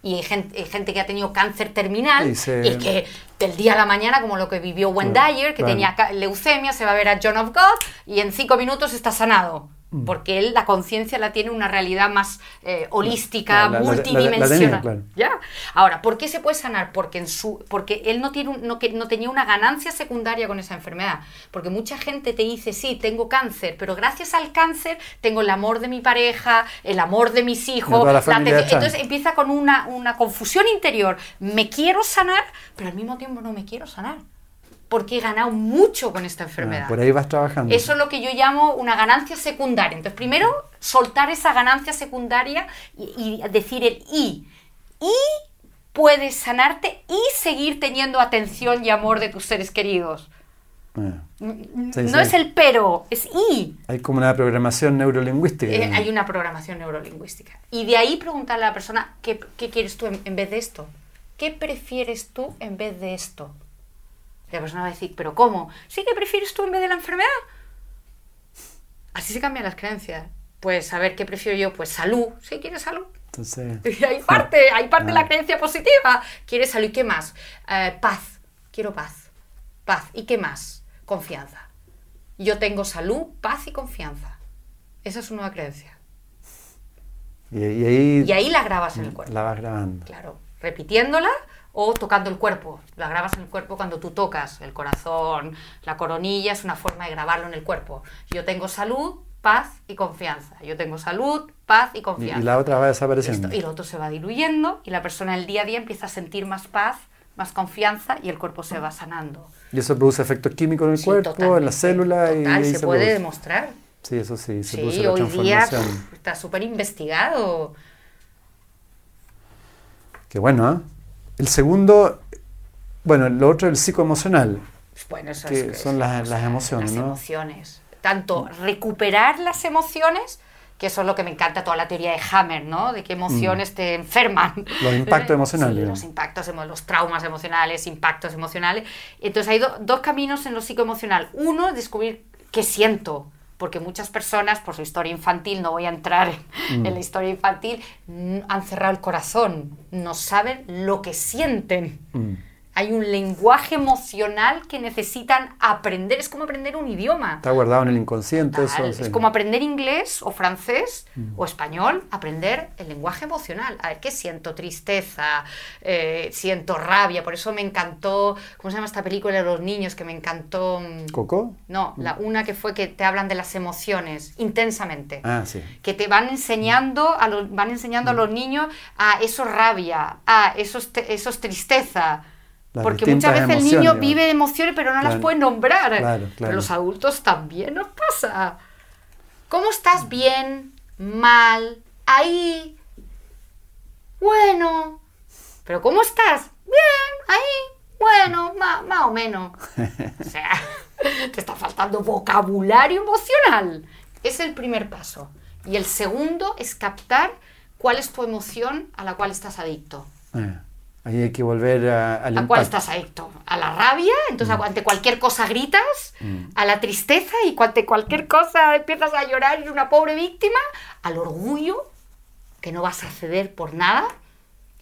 Speaker 2: y hay gente, hay gente que ha tenido cáncer terminal
Speaker 1: Y se-
Speaker 2: y que del día a la mañana, como lo que vivió Wendayer, que
Speaker 1: claro.
Speaker 2: tenía leucemia, se va a ver a John of God y en cinco minutos está sanado.
Speaker 1: Mm.
Speaker 2: Porque él la conciencia la tiene una realidad más eh, holística,
Speaker 1: La- la- la- la- la
Speaker 2: multidimensional.
Speaker 1: claro.
Speaker 2: ¿Ya? Ahora, ¿por qué se puede sanar? Porque, en su, porque él no, tiene un- no, que, no tenía una ganancia secundaria con esa enfermedad. Porque mucha gente te dice, sí, tengo cáncer, pero gracias al cáncer tengo el amor de mi pareja, el amor de mis hijos.
Speaker 1: la.
Speaker 2: Entonces empieza con una, una confusión interior. Me quiero sanar, pero al mismo tiempo no me quiero sanar. Porque he ganado mucho con esta
Speaker 1: Ah,
Speaker 2: enfermedad.
Speaker 1: por ahí vas trabajando.
Speaker 2: Eso es lo que yo llamo una ganancia secundaria. Entonces, primero, soltar esa ganancia secundaria y, y decir el y. Y puedes sanarte y seguir teniendo atención y amor de tus seres queridos.
Speaker 1: Ah, Sí,
Speaker 2: no
Speaker 1: sí.
Speaker 2: es el pero, es y.
Speaker 1: Hay como una programación neurolingüística.
Speaker 2: Eh, hay una programación neurolingüística. Y de ahí preguntarle a la persona, ¿qué, qué quieres tú en, en vez de esto? ¿Qué prefieres tú en vez de esto? Y la persona va a decir, ¿pero cómo? ¿Sí que prefieres tú en vez de la enfermedad? Así se cambian las creencias. Pues, a ver, ¿qué prefiero yo? Pues salud. ¿Sí quieres salud?
Speaker 1: Entonces,
Speaker 2: Y hay parte, hay parte de la
Speaker 1: Ah.
Speaker 2: creencia positiva. ¿Quieres salud? ¿Y qué más? Eh, paz. Quiero paz. Paz. ¿Y qué más? Confianza. Yo tengo salud, paz y confianza. Esa es una nueva creencia.
Speaker 1: y, y ahí
Speaker 2: Y ahí la grabas en el cuerpo.
Speaker 1: la vas grabando.
Speaker 2: Claro. Repitiéndola o tocando el cuerpo. La grabas en el cuerpo cuando tú tocas el corazón, la coronilla, es una forma de grabarlo en el cuerpo. Yo tengo salud, paz y confianza. Yo tengo salud, paz y
Speaker 1: Y,
Speaker 2: confianza.
Speaker 1: y la otra va desapareciendo.
Speaker 2: Esto- y lo otro se va diluyendo y la persona el día a día empieza a sentir más paz, más confianza y el cuerpo se va sanando.
Speaker 1: Y eso produce efectos químicos en el
Speaker 2: Sí,
Speaker 1: cuerpo, en las células y
Speaker 2: total,
Speaker 1: ahí
Speaker 2: se, puede
Speaker 1: produce.
Speaker 2: demostrar.
Speaker 1: Sí, eso sí, se
Speaker 2: Sí,
Speaker 1: produce la
Speaker 2: hoy día pff, está súper investigado.
Speaker 1: Qué bueno, ¿eh? El segundo, bueno, lo otro es el psicoemocional.
Speaker 2: Bueno, eso
Speaker 1: Que
Speaker 2: es,
Speaker 1: son las- las emociones,
Speaker 2: las
Speaker 1: ¿no?
Speaker 2: emociones. Tanto recuperar las emociones, que eso es lo que me encanta toda la teoría de Hammer, ¿no? De qué emociones te enferman.
Speaker 1: Mm. Los impactos emocionales,
Speaker 2: Sí, los impactos, los traumas emocionales, impactos emocionales. Entonces hay do- dos caminos en lo psicoemocional. Uno es descubrir qué siento. Porque muchas personas, por su historia infantil, no voy a entrar en,
Speaker 1: Mm.
Speaker 2: en la historia infantil, mm, han cerrado el corazón, no saben lo que sienten.
Speaker 1: Mm.
Speaker 2: Hay un lenguaje emocional que necesitan aprender. Es como aprender un idioma.
Speaker 1: Está guardado en el inconsciente. Eso, sí.
Speaker 2: Es como aprender inglés o francés
Speaker 1: Mm.
Speaker 2: o español, aprender el lenguaje emocional. A ver, ¿qué siento? Tristeza, eh, siento rabia. Por eso me encantó, ¿cómo se llama esta película de los niños? Que me encantó... mm,
Speaker 1: ¿Coco?
Speaker 2: No, la, una que fue que te hablan de las emociones intensamente
Speaker 1: Ah, sí.
Speaker 2: que te van enseñando a los, van enseñando a los niños a eso es rabia, a eso es, te- eso es tristeza.
Speaker 1: Las
Speaker 2: Porque muchas veces el niño
Speaker 1: digamos.
Speaker 2: vive emociones pero no las
Speaker 1: Claro.
Speaker 2: puede nombrar.
Speaker 1: Claro,
Speaker 2: Pero
Speaker 1: claro.
Speaker 2: los adultos también nos pasa. ¿Cómo estás? Bien, mal, ahí, bueno. ¿Pero cómo estás? Bien, ahí, bueno, ma- más o menos. O sea, te está faltando vocabulario emocional. Es el primer paso. Y el segundo es captar cuál es tu emoción a la cual estás adicto.
Speaker 1: Eh, ahí hay que volver a, al
Speaker 2: ¿A cuál estás adicto? ¿A la rabia? Entonces, ante cualquier cosa gritas. ¿A la tristeza? Y ante cualquier cosa empiezas a llorar y eres una pobre víctima. ¿Al orgullo? Que no vas a ceder por nada.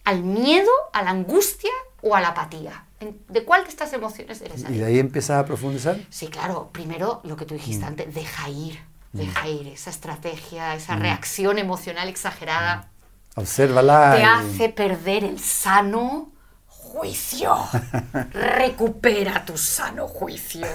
Speaker 2: ¿Al miedo? ¿A la angustia? ¿O a la apatía? ¿En- ¿De cuál de estas emociones eres
Speaker 1: Y
Speaker 2: adicto?
Speaker 1: de ahí empiezas a profundizar.
Speaker 2: Sí, claro. Primero, lo que tú dijiste antes, deja ir. Deja ir esa estrategia, esa reacción emocional exagerada
Speaker 1: Obsérvala.
Speaker 2: te
Speaker 1: y-
Speaker 2: hace perder el sano juicio. Recupera tu sano juicio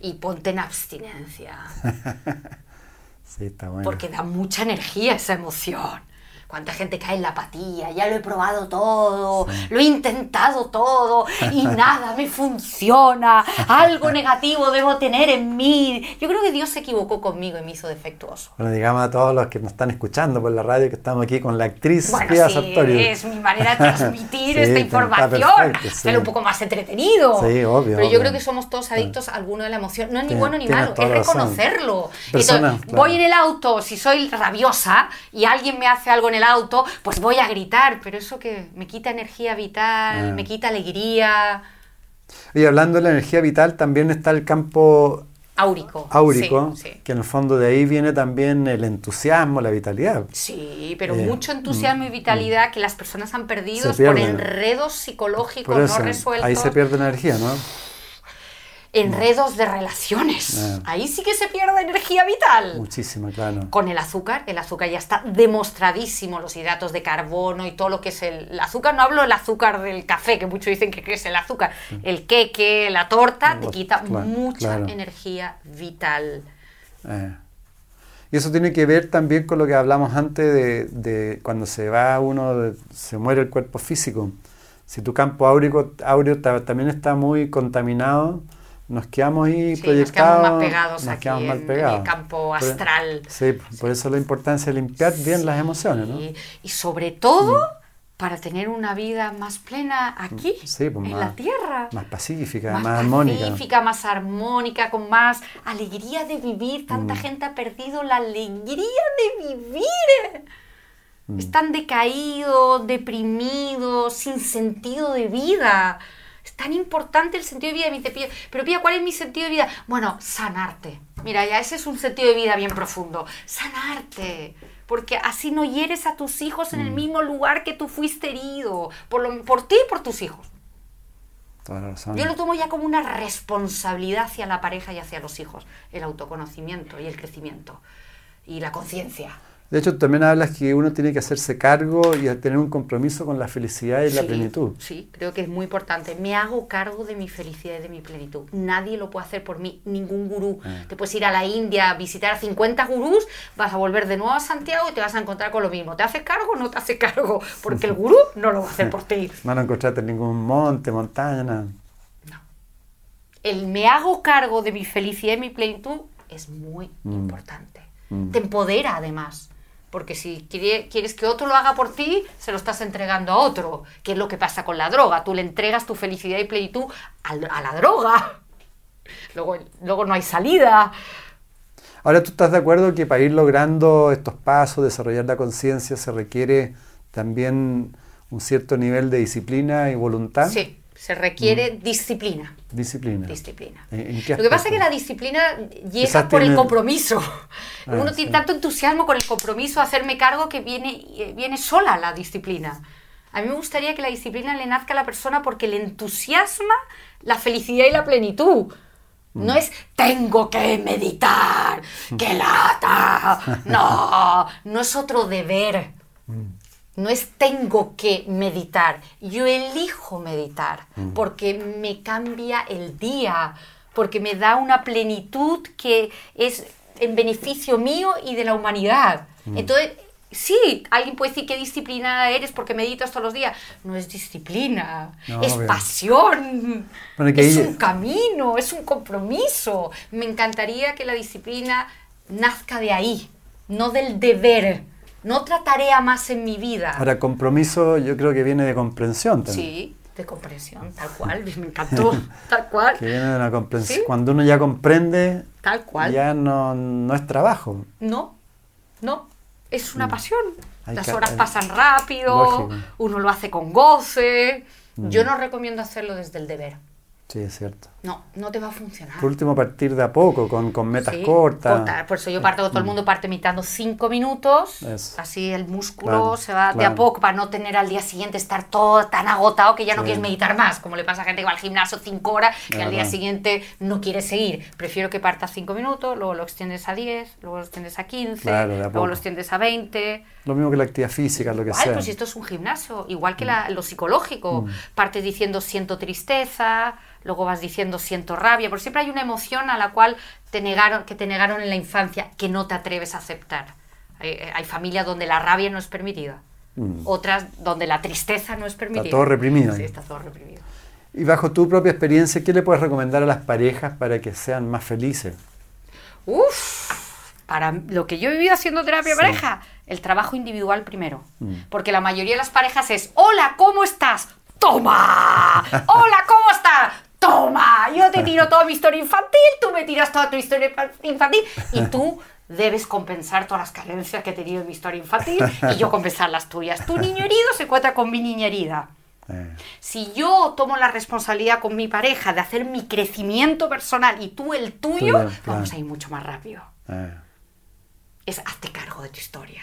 Speaker 2: y ponte en abstinencia,
Speaker 1: Sí, está bueno.
Speaker 2: porque da mucha energía esa emoción. Cuánta gente cae en la apatía, ya lo he probado todo, lo he intentado todo y nada me funciona, algo negativo debo tener en mí. Yo creo que Dios se equivocó conmigo y me hizo defectuoso.
Speaker 1: Bueno, digamos a todos los que nos están escuchando por la radio que estamos aquí con la actriz
Speaker 2: Bueno, sí,
Speaker 1: Sartorio.
Speaker 2: es mi manera de transmitir
Speaker 1: Sí,
Speaker 2: esta información,
Speaker 1: sí.
Speaker 2: hacerlo un poco más entretenido.
Speaker 1: Sí, obvio,
Speaker 2: Pero yo
Speaker 1: obvio.
Speaker 2: creo que somos todos adictos a alguno de la emoción. No es ni bueno ni malo, es reconocerlo.
Speaker 1: Persona,
Speaker 2: Entonces,
Speaker 1: claro.
Speaker 2: voy en el auto, si soy rabiosa y alguien me hace algo en el auto, pues voy a gritar, pero eso que me quita energía vital,
Speaker 1: Ah.
Speaker 2: me quita alegría.
Speaker 1: Y hablando de la energía vital, también está el campo
Speaker 2: Áurico.
Speaker 1: áurico,
Speaker 2: Sí, sí.
Speaker 1: que en el fondo de ahí viene también el entusiasmo, la vitalidad.
Speaker 2: Sí, pero
Speaker 1: Eh,
Speaker 2: mucho entusiasmo y vitalidad que las personas han perdido por enredos psicológicos
Speaker 1: Por eso,
Speaker 2: no resueltos.
Speaker 1: ahí se pierde energía, ¿no?
Speaker 2: Enredos de relaciones.
Speaker 1: Ah.
Speaker 2: Ahí sí que se pierde energía vital.
Speaker 1: Muchísima, claro.
Speaker 2: Con el azúcar, el azúcar ya está demostradísimo, los hidratos de carbono y todo lo que es el, el azúcar. No hablo del azúcar del café, que muchos dicen que es el azúcar. El queque, la torta, te quita
Speaker 1: claro,
Speaker 2: mucha
Speaker 1: claro.
Speaker 2: energía vital.
Speaker 1: Eh. Y eso tiene que ver también con lo que hablamos antes de, de cuando se va uno, se muere el cuerpo físico. Si tu campo áurico, áureo ta- también está muy contaminado, nos quedamos ahí
Speaker 2: Sí, nos
Speaker 1: proyectados.
Speaker 2: quedamos más pegados
Speaker 1: nos
Speaker 2: aquí
Speaker 1: quedamos mal
Speaker 2: en- en
Speaker 1: pegados.
Speaker 2: el campo
Speaker 1: Por-
Speaker 2: astral.
Speaker 1: sí, por eso la importancia de limpiar bien las emociones, ¿no?
Speaker 2: Y, sobre todo, para tener una vida más plena aquí,
Speaker 1: Sí, pues
Speaker 2: en
Speaker 1: más-
Speaker 2: la tierra.
Speaker 1: Más pacífica, más,
Speaker 2: más,
Speaker 1: armónica.
Speaker 2: pacífica, más armónica, con más alegría de vivir. Tanta
Speaker 1: Mm.
Speaker 2: gente ha perdido la alegría de vivir.
Speaker 1: Mm.
Speaker 2: Están decaídos, deprimidos, sin sentido de vida. Es tan importante el sentido de vida. Y "Pía, pero Pía, ¿cuál es mi sentido de vida? Bueno, sanarte. Mira, ya ese es un sentido de vida bien profundo. Sanarte. Porque así no hieres a tus hijos en el mismo lugar que tú fuiste herido. Por, lo- por ti y por tus hijos.
Speaker 1: Toda la razón.
Speaker 2: Yo lo tomo ya como una responsabilidad hacia la pareja y hacia los hijos, el autoconocimiento y el crecimiento y la conciencia.
Speaker 1: De hecho, también hablas que uno tiene que hacerse cargo y tener un compromiso con la felicidad y la plenitud.
Speaker 2: Sí, creo que es muy importante. Me hago cargo de mi felicidad y de mi plenitud. Nadie lo puede hacer por mí, ningún gurú.
Speaker 1: Ah.
Speaker 2: Te puedes ir a la India a visitar a 50 gurús, vas a volver de nuevo a Santiago y te vas a encontrar con lo mismo. ¿Te haces cargo o no te haces cargo? Porque el gurú no lo va a hacer por ti.
Speaker 1: No lo encontraste en ningún monte, montaña, nada.
Speaker 2: El me hago cargo de mi felicidad y mi plenitud es muy
Speaker 1: Mm.
Speaker 2: importante.
Speaker 1: Mm.
Speaker 2: Te empodera además. Porque si quiere- quieres que otro lo haga por ti, se lo estás entregando a otro. Que es lo que pasa con la droga. Tú le entregas tu felicidad y plenitud al- a la droga. Luego, luego no hay salida.
Speaker 1: Ahora, ¿tú estás de acuerdo que para ir logrando estos pasos, desarrollar la conciencia, se requiere también un cierto nivel de disciplina y voluntad?
Speaker 2: Sí, se requiere disciplina.
Speaker 1: Disciplina.
Speaker 2: Disciplina.
Speaker 1: ¿En- en
Speaker 2: Lo que pasa es que la disciplina llega por el compromiso.
Speaker 1: Ah,
Speaker 2: Uno
Speaker 1: sí.
Speaker 2: tiene tanto entusiasmo con el compromiso hacerme cargo que viene, eh, viene sola la disciplina. A mí me gustaría que la disciplina le nazca a la persona porque le entusiasma la felicidad y la plenitud. No es tengo que meditar, que lata. No, no es otro deber. No es tengo que meditar, yo elijo meditar porque me cambia el día, porque me da una plenitud que es en beneficio mío y de la humanidad. Entonces, sí, alguien puede decir que disciplinada eres porque meditas todos los días. No es disciplina,
Speaker 1: No,
Speaker 2: es
Speaker 1: obvio.
Speaker 2: pasión, es un camino, es un compromiso. Me encantaría que la disciplina nazca de ahí, no del deber. No otra tarea más en mi vida.
Speaker 1: Ahora, compromiso yo creo que viene de comprensión también.
Speaker 2: Sí, de comprensión, tal cual, me encantó, tal cual,
Speaker 1: Que viene de una comprensión.
Speaker 2: Sí.
Speaker 1: Cuando uno ya comprende,
Speaker 2: tal cual.
Speaker 1: ya no, no es trabajo.
Speaker 2: No, no, es una pasión.
Speaker 1: Hay
Speaker 2: Las horas pasan rápido,
Speaker 1: Lógico.
Speaker 2: uno lo hace con goce. Yo no recomiendo hacerlo desde el deber.
Speaker 1: Sí, es cierto.
Speaker 2: No, no te va a funcionar.
Speaker 1: Por último, partir de a poco, con, con metas
Speaker 2: Sí,
Speaker 1: cortas.
Speaker 2: Por eso yo parto, todo el mundo parte meditando cinco minutos,
Speaker 1: Eso.
Speaker 2: así el músculo
Speaker 1: Claro,
Speaker 2: se va de
Speaker 1: claro.
Speaker 2: a poco para no tener al día siguiente estar todo tan agotado que ya no
Speaker 1: Sí.
Speaker 2: quieres meditar más, como le pasa a gente que va al gimnasio cinco horas y al día siguiente no quiere seguir. Prefiero que partas cinco minutos, luego lo extiendes a 10, luego lo extiendes a 15,
Speaker 1: Claro, de a
Speaker 2: luego lo extiendes a 20.
Speaker 1: Lo mismo que la actividad física, lo que sea.
Speaker 2: pues esto es un gimnasio, igual que la- lo psicológico. Partes diciendo siento tristeza, luego vas diciendo siento rabia, porque siempre hay una emoción a la cual te negaron, que te negaron en la infancia, que no te atreves a aceptar. Hay, hay familias donde la rabia no es permitida,
Speaker 1: Mm.
Speaker 2: otras donde la tristeza no es permitida.
Speaker 1: todo reprimido
Speaker 2: Sí, está todo reprimido.
Speaker 1: Y bajo tu propia experiencia, ¿qué le puedes recomendar a las parejas para que sean más felices?
Speaker 2: Uf, para lo que yo he vivido haciendo terapia de
Speaker 1: Sí.
Speaker 2: pareja, el trabajo individual primero.
Speaker 1: Mm.
Speaker 2: Porque la mayoría de las parejas es, hola, ¿cómo estás? ¡Toma! ¡Hola, ¿cómo estás? ¡Toma! Yo te tiro toda mi historia infantil, tú me tiras toda tu historia infa- infantil y tú debes compensar todas las carencias que he tenido en mi historia infantil y yo compensar las tuyas. Tu niño herido se encuentra con mi niña herida.
Speaker 1: Eh,
Speaker 2: Si yo tomo la responsabilidad con mi pareja de hacer mi crecimiento personal y tú el tuyo, vamos a ir mucho más rápido.
Speaker 1: eh.
Speaker 2: Es hazte cargo de tu historia.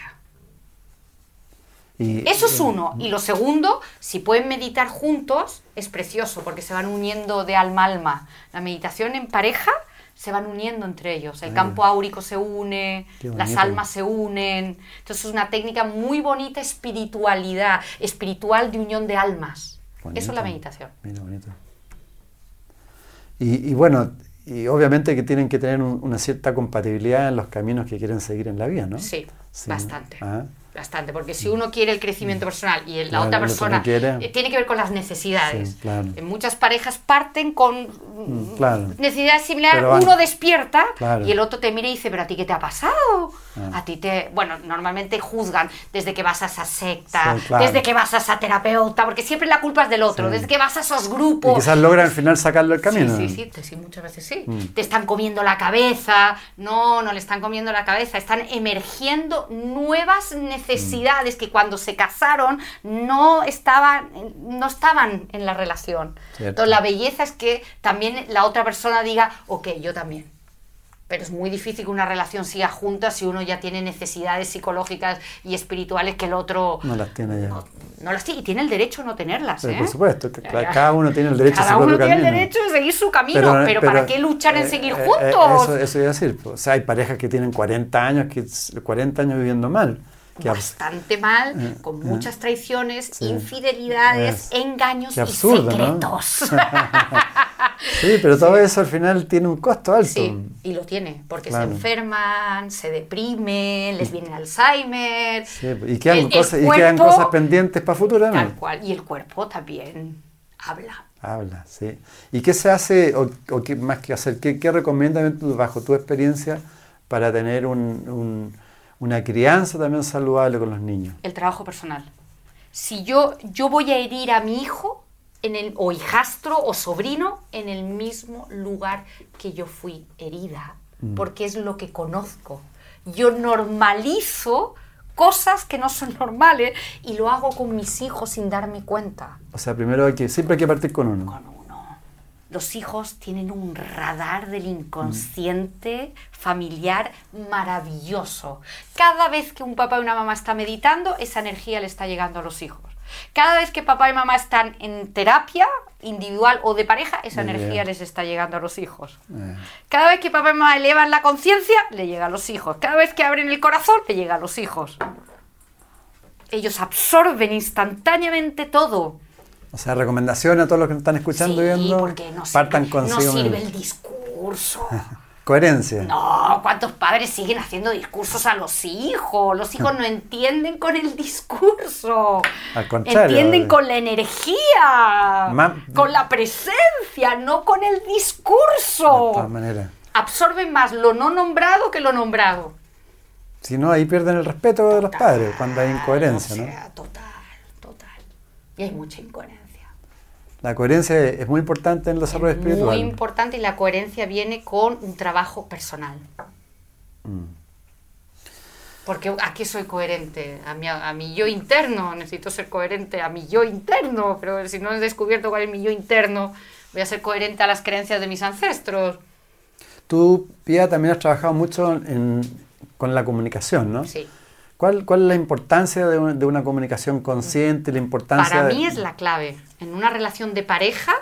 Speaker 1: Y,
Speaker 2: Eso es uno. Y lo segundo, si pueden meditar juntos, es precioso porque se van uniendo de alma a alma. La meditación en pareja se van uniendo entre ellos. El campo áurico se une, las almas se unen. Entonces es una técnica muy bonita, espiritualidad, espiritual de unión de almas. Eso es la meditación.
Speaker 1: Mira, bonito. Y, y bueno, y obviamente que tienen que tener un- una cierta compatibilidad en los caminos que quieren seguir en la vida, ¿no?
Speaker 2: Sí,
Speaker 1: Sí.
Speaker 2: bastante.
Speaker 1: Ah.
Speaker 2: Bastante, porque si uno quiere el crecimiento personal y la
Speaker 1: Claro,
Speaker 2: otra persona eh, tiene que ver con las necesidades.
Speaker 1: Sí, claro.
Speaker 2: En muchas parejas parten con
Speaker 1: Mm, claro.
Speaker 2: necesidades similares, uno despierta y el otro te mira y dice, pero a ti qué te ha pasado?
Speaker 1: Ah.
Speaker 2: A ti te, bueno, normalmente juzgan desde que vas a esa secta,
Speaker 1: Sí,
Speaker 2: desde que vas a esa terapeuta, porque siempre la culpa es del otro,
Speaker 1: Sí.
Speaker 2: desde que vas a esos
Speaker 1: Y
Speaker 2: grupos.
Speaker 1: quizás logran al final sacarlo del camino.
Speaker 2: Sí, sí, sí, muchas veces sí.
Speaker 1: Mm.
Speaker 2: Te están comiendo la cabeza. No, no le están comiendo la cabeza. Están emergiendo nuevas necesidades que cuando se casaron no estaban, no estaban en la relación.
Speaker 1: Cierto.
Speaker 2: Entonces la belleza es que también la otra persona diga, ok, yo también. pero es muy difícil que una relación siga junta si uno ya tiene necesidades psicológicas y espirituales que el otro
Speaker 1: No las tiene ya.
Speaker 2: no, no las tiene y tiene el derecho a no tenerlas.
Speaker 1: Pero
Speaker 2: ¿eh?
Speaker 1: por supuesto, que cada uno tiene el derecho a
Speaker 2: Cada
Speaker 1: su
Speaker 2: uno
Speaker 1: propio
Speaker 2: tiene el derecho de seguir su camino, pero, ¿para qué luchar en
Speaker 1: eh,
Speaker 2: seguir
Speaker 1: eh, eh,
Speaker 2: juntos?
Speaker 1: eso, eso iba a decir. pues, O sea, hay parejas que tienen 40 años, que 40 años viviendo mal. Que
Speaker 2: Bastante mal,
Speaker 1: Eh,
Speaker 2: con
Speaker 1: eh.
Speaker 2: muchas traiciones,
Speaker 1: Sí.
Speaker 2: infidelidades,
Speaker 1: Es.
Speaker 2: engaños y secretos.
Speaker 1: sí, pero todo eso al final tiene un costo alto.
Speaker 2: Sí, y lo tiene, porque
Speaker 1: Claro.
Speaker 2: se enferman, se deprimen, les viene Alzheimer.
Speaker 1: Sí, y quedan,
Speaker 2: El- el
Speaker 1: cosas, y quedan cosas pendientes para futuro,
Speaker 2: Tal cual. Y el cuerpo también habla.
Speaker 1: Habla, sí. ¿Y qué se hace, o, o qué más que hacer, qué, qué bajo tu experiencia para tener un- un- una crianza también saludable con los niños?
Speaker 2: El trabajo personal. Si yo, yo voy a herir a mi hijo en el, o hijastro o sobrino en el mismo lugar que yo fui herida, porque es lo que conozco. Yo normalizo cosas que no son normales y lo hago con mis hijos sin darme cuenta.
Speaker 1: O sea, primero hay que, siempre hay que partir con uno.
Speaker 2: con uno. Los hijos tienen un radar del inconsciente familiar maravilloso. Cada vez que un papá y una mamá están meditando, esa energía le está llegando a los hijos. Cada vez que papá y mamá están en terapia individual o de pareja, esa energía les está llegando a los hijos.
Speaker 1: Eh,
Speaker 2: Cada vez que papá y mamá elevan la conciencia, le llega a los hijos. Cada vez que abren el corazón, le llega a los hijos. Ellos absorben instantáneamente todo.
Speaker 1: O sea, recomendación a todos los que nos están escuchando y
Speaker 2: Sí,
Speaker 1: viendo.
Speaker 2: porque no
Speaker 1: partan
Speaker 2: sirve, no
Speaker 1: consigo
Speaker 2: sirve
Speaker 1: mismos.
Speaker 2: el discurso.
Speaker 1: Coherencia.
Speaker 2: No, ¿cuántos padres siguen haciendo discursos a los hijos? Los hijos no entienden con el discurso.
Speaker 1: Al contrario,
Speaker 2: Entienden con la energía,
Speaker 1: Ma-
Speaker 2: con la presencia, no con el
Speaker 1: De todas
Speaker 2: discurso.
Speaker 1: maneras.
Speaker 2: Absorben más lo no nombrado que lo nombrado.
Speaker 1: Si no, ahí pierden el respeto de los padres cuando hay incoherencia,
Speaker 2: O
Speaker 1: ¿no?
Speaker 2: sea, total, total. Y hay mucha incoherencia.
Speaker 1: La coherencia es muy importante en el desarrollo
Speaker 2: Es
Speaker 1: espiritual.
Speaker 2: Muy importante y la coherencia viene con un trabajo personal.
Speaker 1: Mm.
Speaker 2: Porque ¿a qué soy coherente? A mi, a mi yo interno, necesito ser coherente a mi yo interno, pero si no he descubierto cuál es mi yo interno, voy a ser coherente a las creencias de mis ancestros.
Speaker 1: Tú, Pia, también has trabajado mucho en- con la comunicación, ¿no?
Speaker 2: Sí.
Speaker 1: ¿Cuál, cuál es la importancia de, un- de una comunicación consciente? La importancia
Speaker 2: Para
Speaker 1: de-
Speaker 2: mí es la clave. En una relación de pareja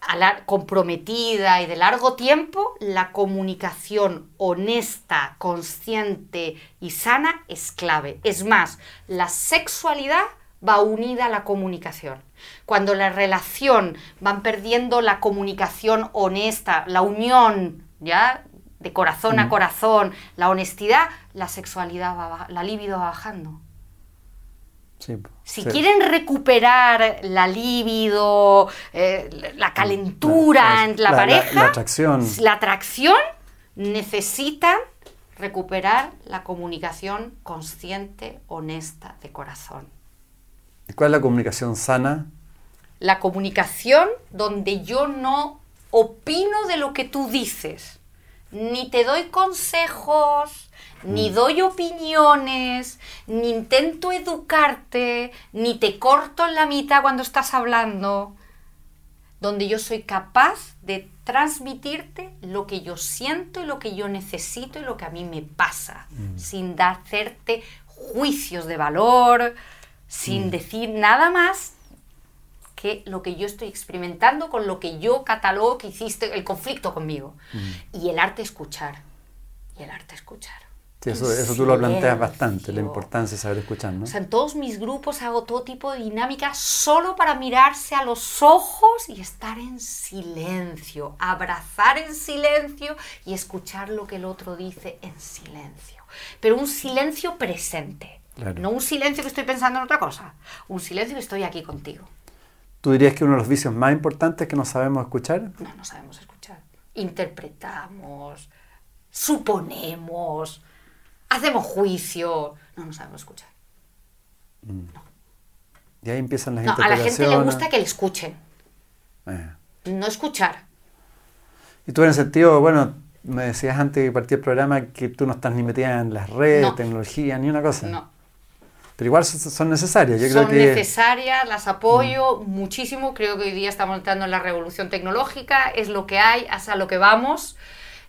Speaker 2: a la- comprometida y de largo tiempo, la comunicación honesta, consciente y sana es clave. Es más, la sexualidad va unida a la comunicación. Cuando la relación van perdiendo la comunicación honesta, la unión, ¿ya? De corazón a corazón, la honestidad, la sexualidad va, la libido va bajando.
Speaker 1: Sí.
Speaker 2: Si
Speaker 1: Sí.
Speaker 2: quieren recuperar la libido, eh, la calentura
Speaker 1: La-
Speaker 2: en la,
Speaker 1: la- la-
Speaker 2: pareja,
Speaker 1: la atracción.
Speaker 2: la atracción, necesitan recuperar la comunicación consciente, honesta, de corazón.
Speaker 1: ¿Y ¿Cuál es la comunicación sana?
Speaker 2: La comunicación donde yo no opino de lo que tú dices, ni te doy consejos, ni
Speaker 1: Mm.
Speaker 2: doy opiniones, ni intento educarte, ni te corto en la mitad cuando estás hablando, donde yo soy capaz de transmitirte lo que yo siento y lo que yo necesito y lo que a mí me pasa, sin da- hacerte juicios de valor, sin decir nada más que lo que yo estoy experimentando con lo que yo catalogo que hiciste el conflicto conmigo. Y el arte escuchar. Y el arte escuchar.
Speaker 1: Sí, eso, eso tú lo planteas bastante, la importancia de saber escuchar, ¿no?
Speaker 2: O sea, en todos mis grupos hago todo tipo de dinámicas solo para mirarse a los ojos y estar en silencio, abrazar en silencio y escuchar lo que el otro dice en silencio. Pero un silencio presente,
Speaker 1: Claro.
Speaker 2: no un silencio que estoy pensando en otra cosa, un silencio que estoy aquí contigo.
Speaker 1: ¿Tú dirías que uno de los vicios más importantes es que no sabemos escuchar?
Speaker 2: No, no sabemos escuchar. Interpretamos, suponemos, hacemos juicio. No, no sabemos escuchar.
Speaker 1: Y ahí empiezan las
Speaker 2: No, a la gente le gusta que le escuchen,
Speaker 1: Eh.
Speaker 2: no escuchar.
Speaker 1: Y tú en el sentido, bueno, me decías antes que partí el programa que tú no estás ni metida en las redes,
Speaker 2: No.
Speaker 1: tecnología, ni una cosa.
Speaker 2: No.
Speaker 1: Pero igual son, necesarias. Yo
Speaker 2: Son
Speaker 1: creo que
Speaker 2: necesarias, las apoyo muchísimo. Creo que hoy día estamos entrando en la revolución tecnológica, es lo que hay, es a lo que vamos.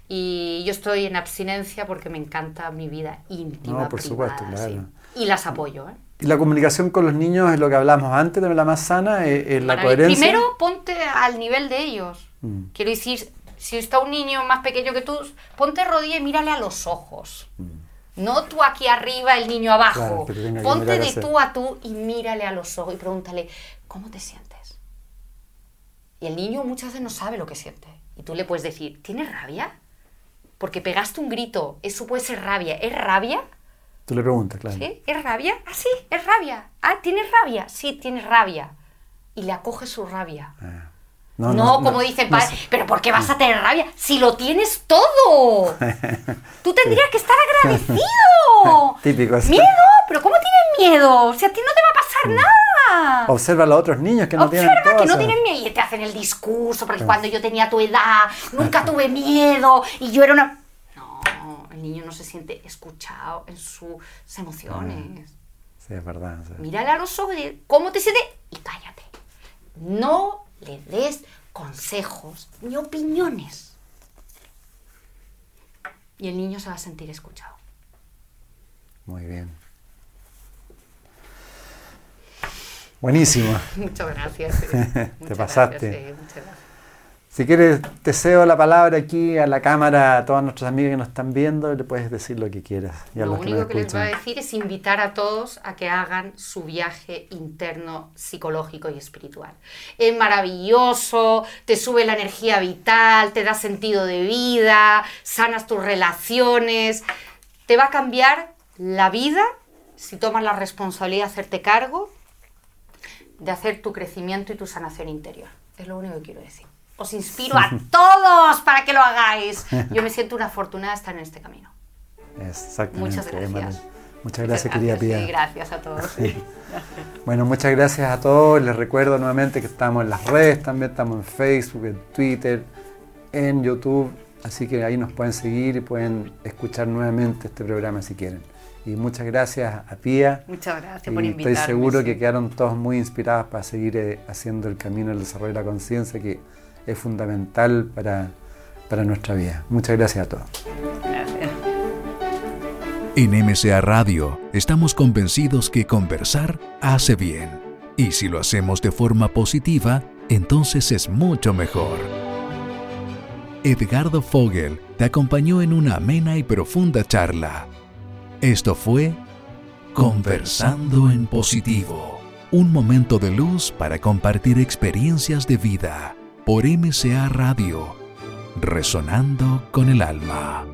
Speaker 2: Y yo estoy en abstinencia porque me encanta mi vida íntima.
Speaker 1: No, por
Speaker 2: privada,
Speaker 1: supuesto, claro.
Speaker 2: sí. Y las apoyo. ¿eh?
Speaker 1: Y la comunicación con los niños es lo que hablamos antes, de la más sana, es, es la
Speaker 2: Marav-
Speaker 1: coherencia.
Speaker 2: Primero ponte al nivel de ellos.
Speaker 1: Mm.
Speaker 2: Quiero decir, si está un niño más pequeño que tú, ponte rodilla y mírale a los ojos. No tú aquí arriba, el niño.
Speaker 1: Claro,
Speaker 2: abajo. ponte de tú a tú y mírale a los ojos y pregúntale, ¿cómo te sientes? Y el niño muchas veces no sabe lo que siente. Y tú le puedes decir, ¿tienes rabia? Porque pegaste un grito, eso puede ser rabia. ¿Es rabia?
Speaker 1: Tú le preguntas, claro.
Speaker 2: ¿Sí? ¿Es rabia? Ah, sí, es rabia. Ah, ¿tienes rabia? Sí, tienes rabia. Y le acoge su rabia.
Speaker 1: Ah.
Speaker 2: No, como dicen,
Speaker 1: no
Speaker 2: padre, pero ¿por qué vas a tener rabia? Si lo tienes todo. Tú tendrías que estar agradecido.
Speaker 1: Típico, sí.
Speaker 2: Miedo, pero ¿cómo tienes miedo? Si a ti no te va a pasar nada.
Speaker 1: Observa a los otros niños que no tienen
Speaker 2: Observa que no tienen miedo y te hacen el discurso, porque cuando yo tenía tu edad nunca tuve miedo y yo era una... No, el niño no se siente escuchado en sus emociones.
Speaker 1: Sí, es verdad. sí.
Speaker 2: Mírale a los ojos y ¿cómo te sientes? Y cállate. No le des consejos ni opiniones. Y el niño se va a sentir escuchado.
Speaker 1: Muy bien. Buenísimo.
Speaker 2: Muchas gracias.
Speaker 1: Te
Speaker 2: Muchas
Speaker 1: pasaste.
Speaker 2: gracias, muchas gracias.
Speaker 1: Si quieres, te cedo la palabra aquí a la cámara, a todos nuestros amigos que nos están viendo, le puedes decir lo que quieras. Y a
Speaker 2: Lo
Speaker 1: los que
Speaker 2: único
Speaker 1: nos
Speaker 2: que les voy a decir es invitar a todos a que hagan su viaje interno psicológico y espiritual. Es maravilloso, te sube la energía vital, te da sentido de vida, sanas tus relaciones, te va a cambiar la vida si tomas la responsabilidad de hacerte cargo de hacer tu crecimiento y tu sanación interior. Es lo único que quiero decir. Os inspiro a todos para que lo hagáis. Yo me siento una afortunada de estar en este camino.
Speaker 1: Exactamente.
Speaker 2: Muchas gracias.
Speaker 1: Muchas gracias, querida Pía.
Speaker 2: Sí, gracias a todos.
Speaker 1: Sí. Bueno, muchas gracias a todos. Les recuerdo nuevamente que estamos en las redes también, estamos en Facebook, en Twitter, en YouTube. Así que ahí nos pueden seguir y pueden escuchar nuevamente este programa si quieren. Y muchas gracias a Pía.
Speaker 2: Muchas gracias
Speaker 1: Y
Speaker 2: por invitarme.
Speaker 1: estoy seguro que quedaron todos muy inspirados para seguir eh, haciendo el camino del desarrollo de la conciencia, que es fundamental para, para nuestra vida. Muchas gracias a todos.
Speaker 3: En MCA Radio estamos convencidos que conversar hace bien. Y si lo hacemos de forma positiva, entonces es mucho mejor. Edgardo Fogel te acompañó en una amena y profunda charla. Esto fue Conversando en Positivo, un momento de luz para compartir experiencias de vida por MCA Radio, resonando con el alma.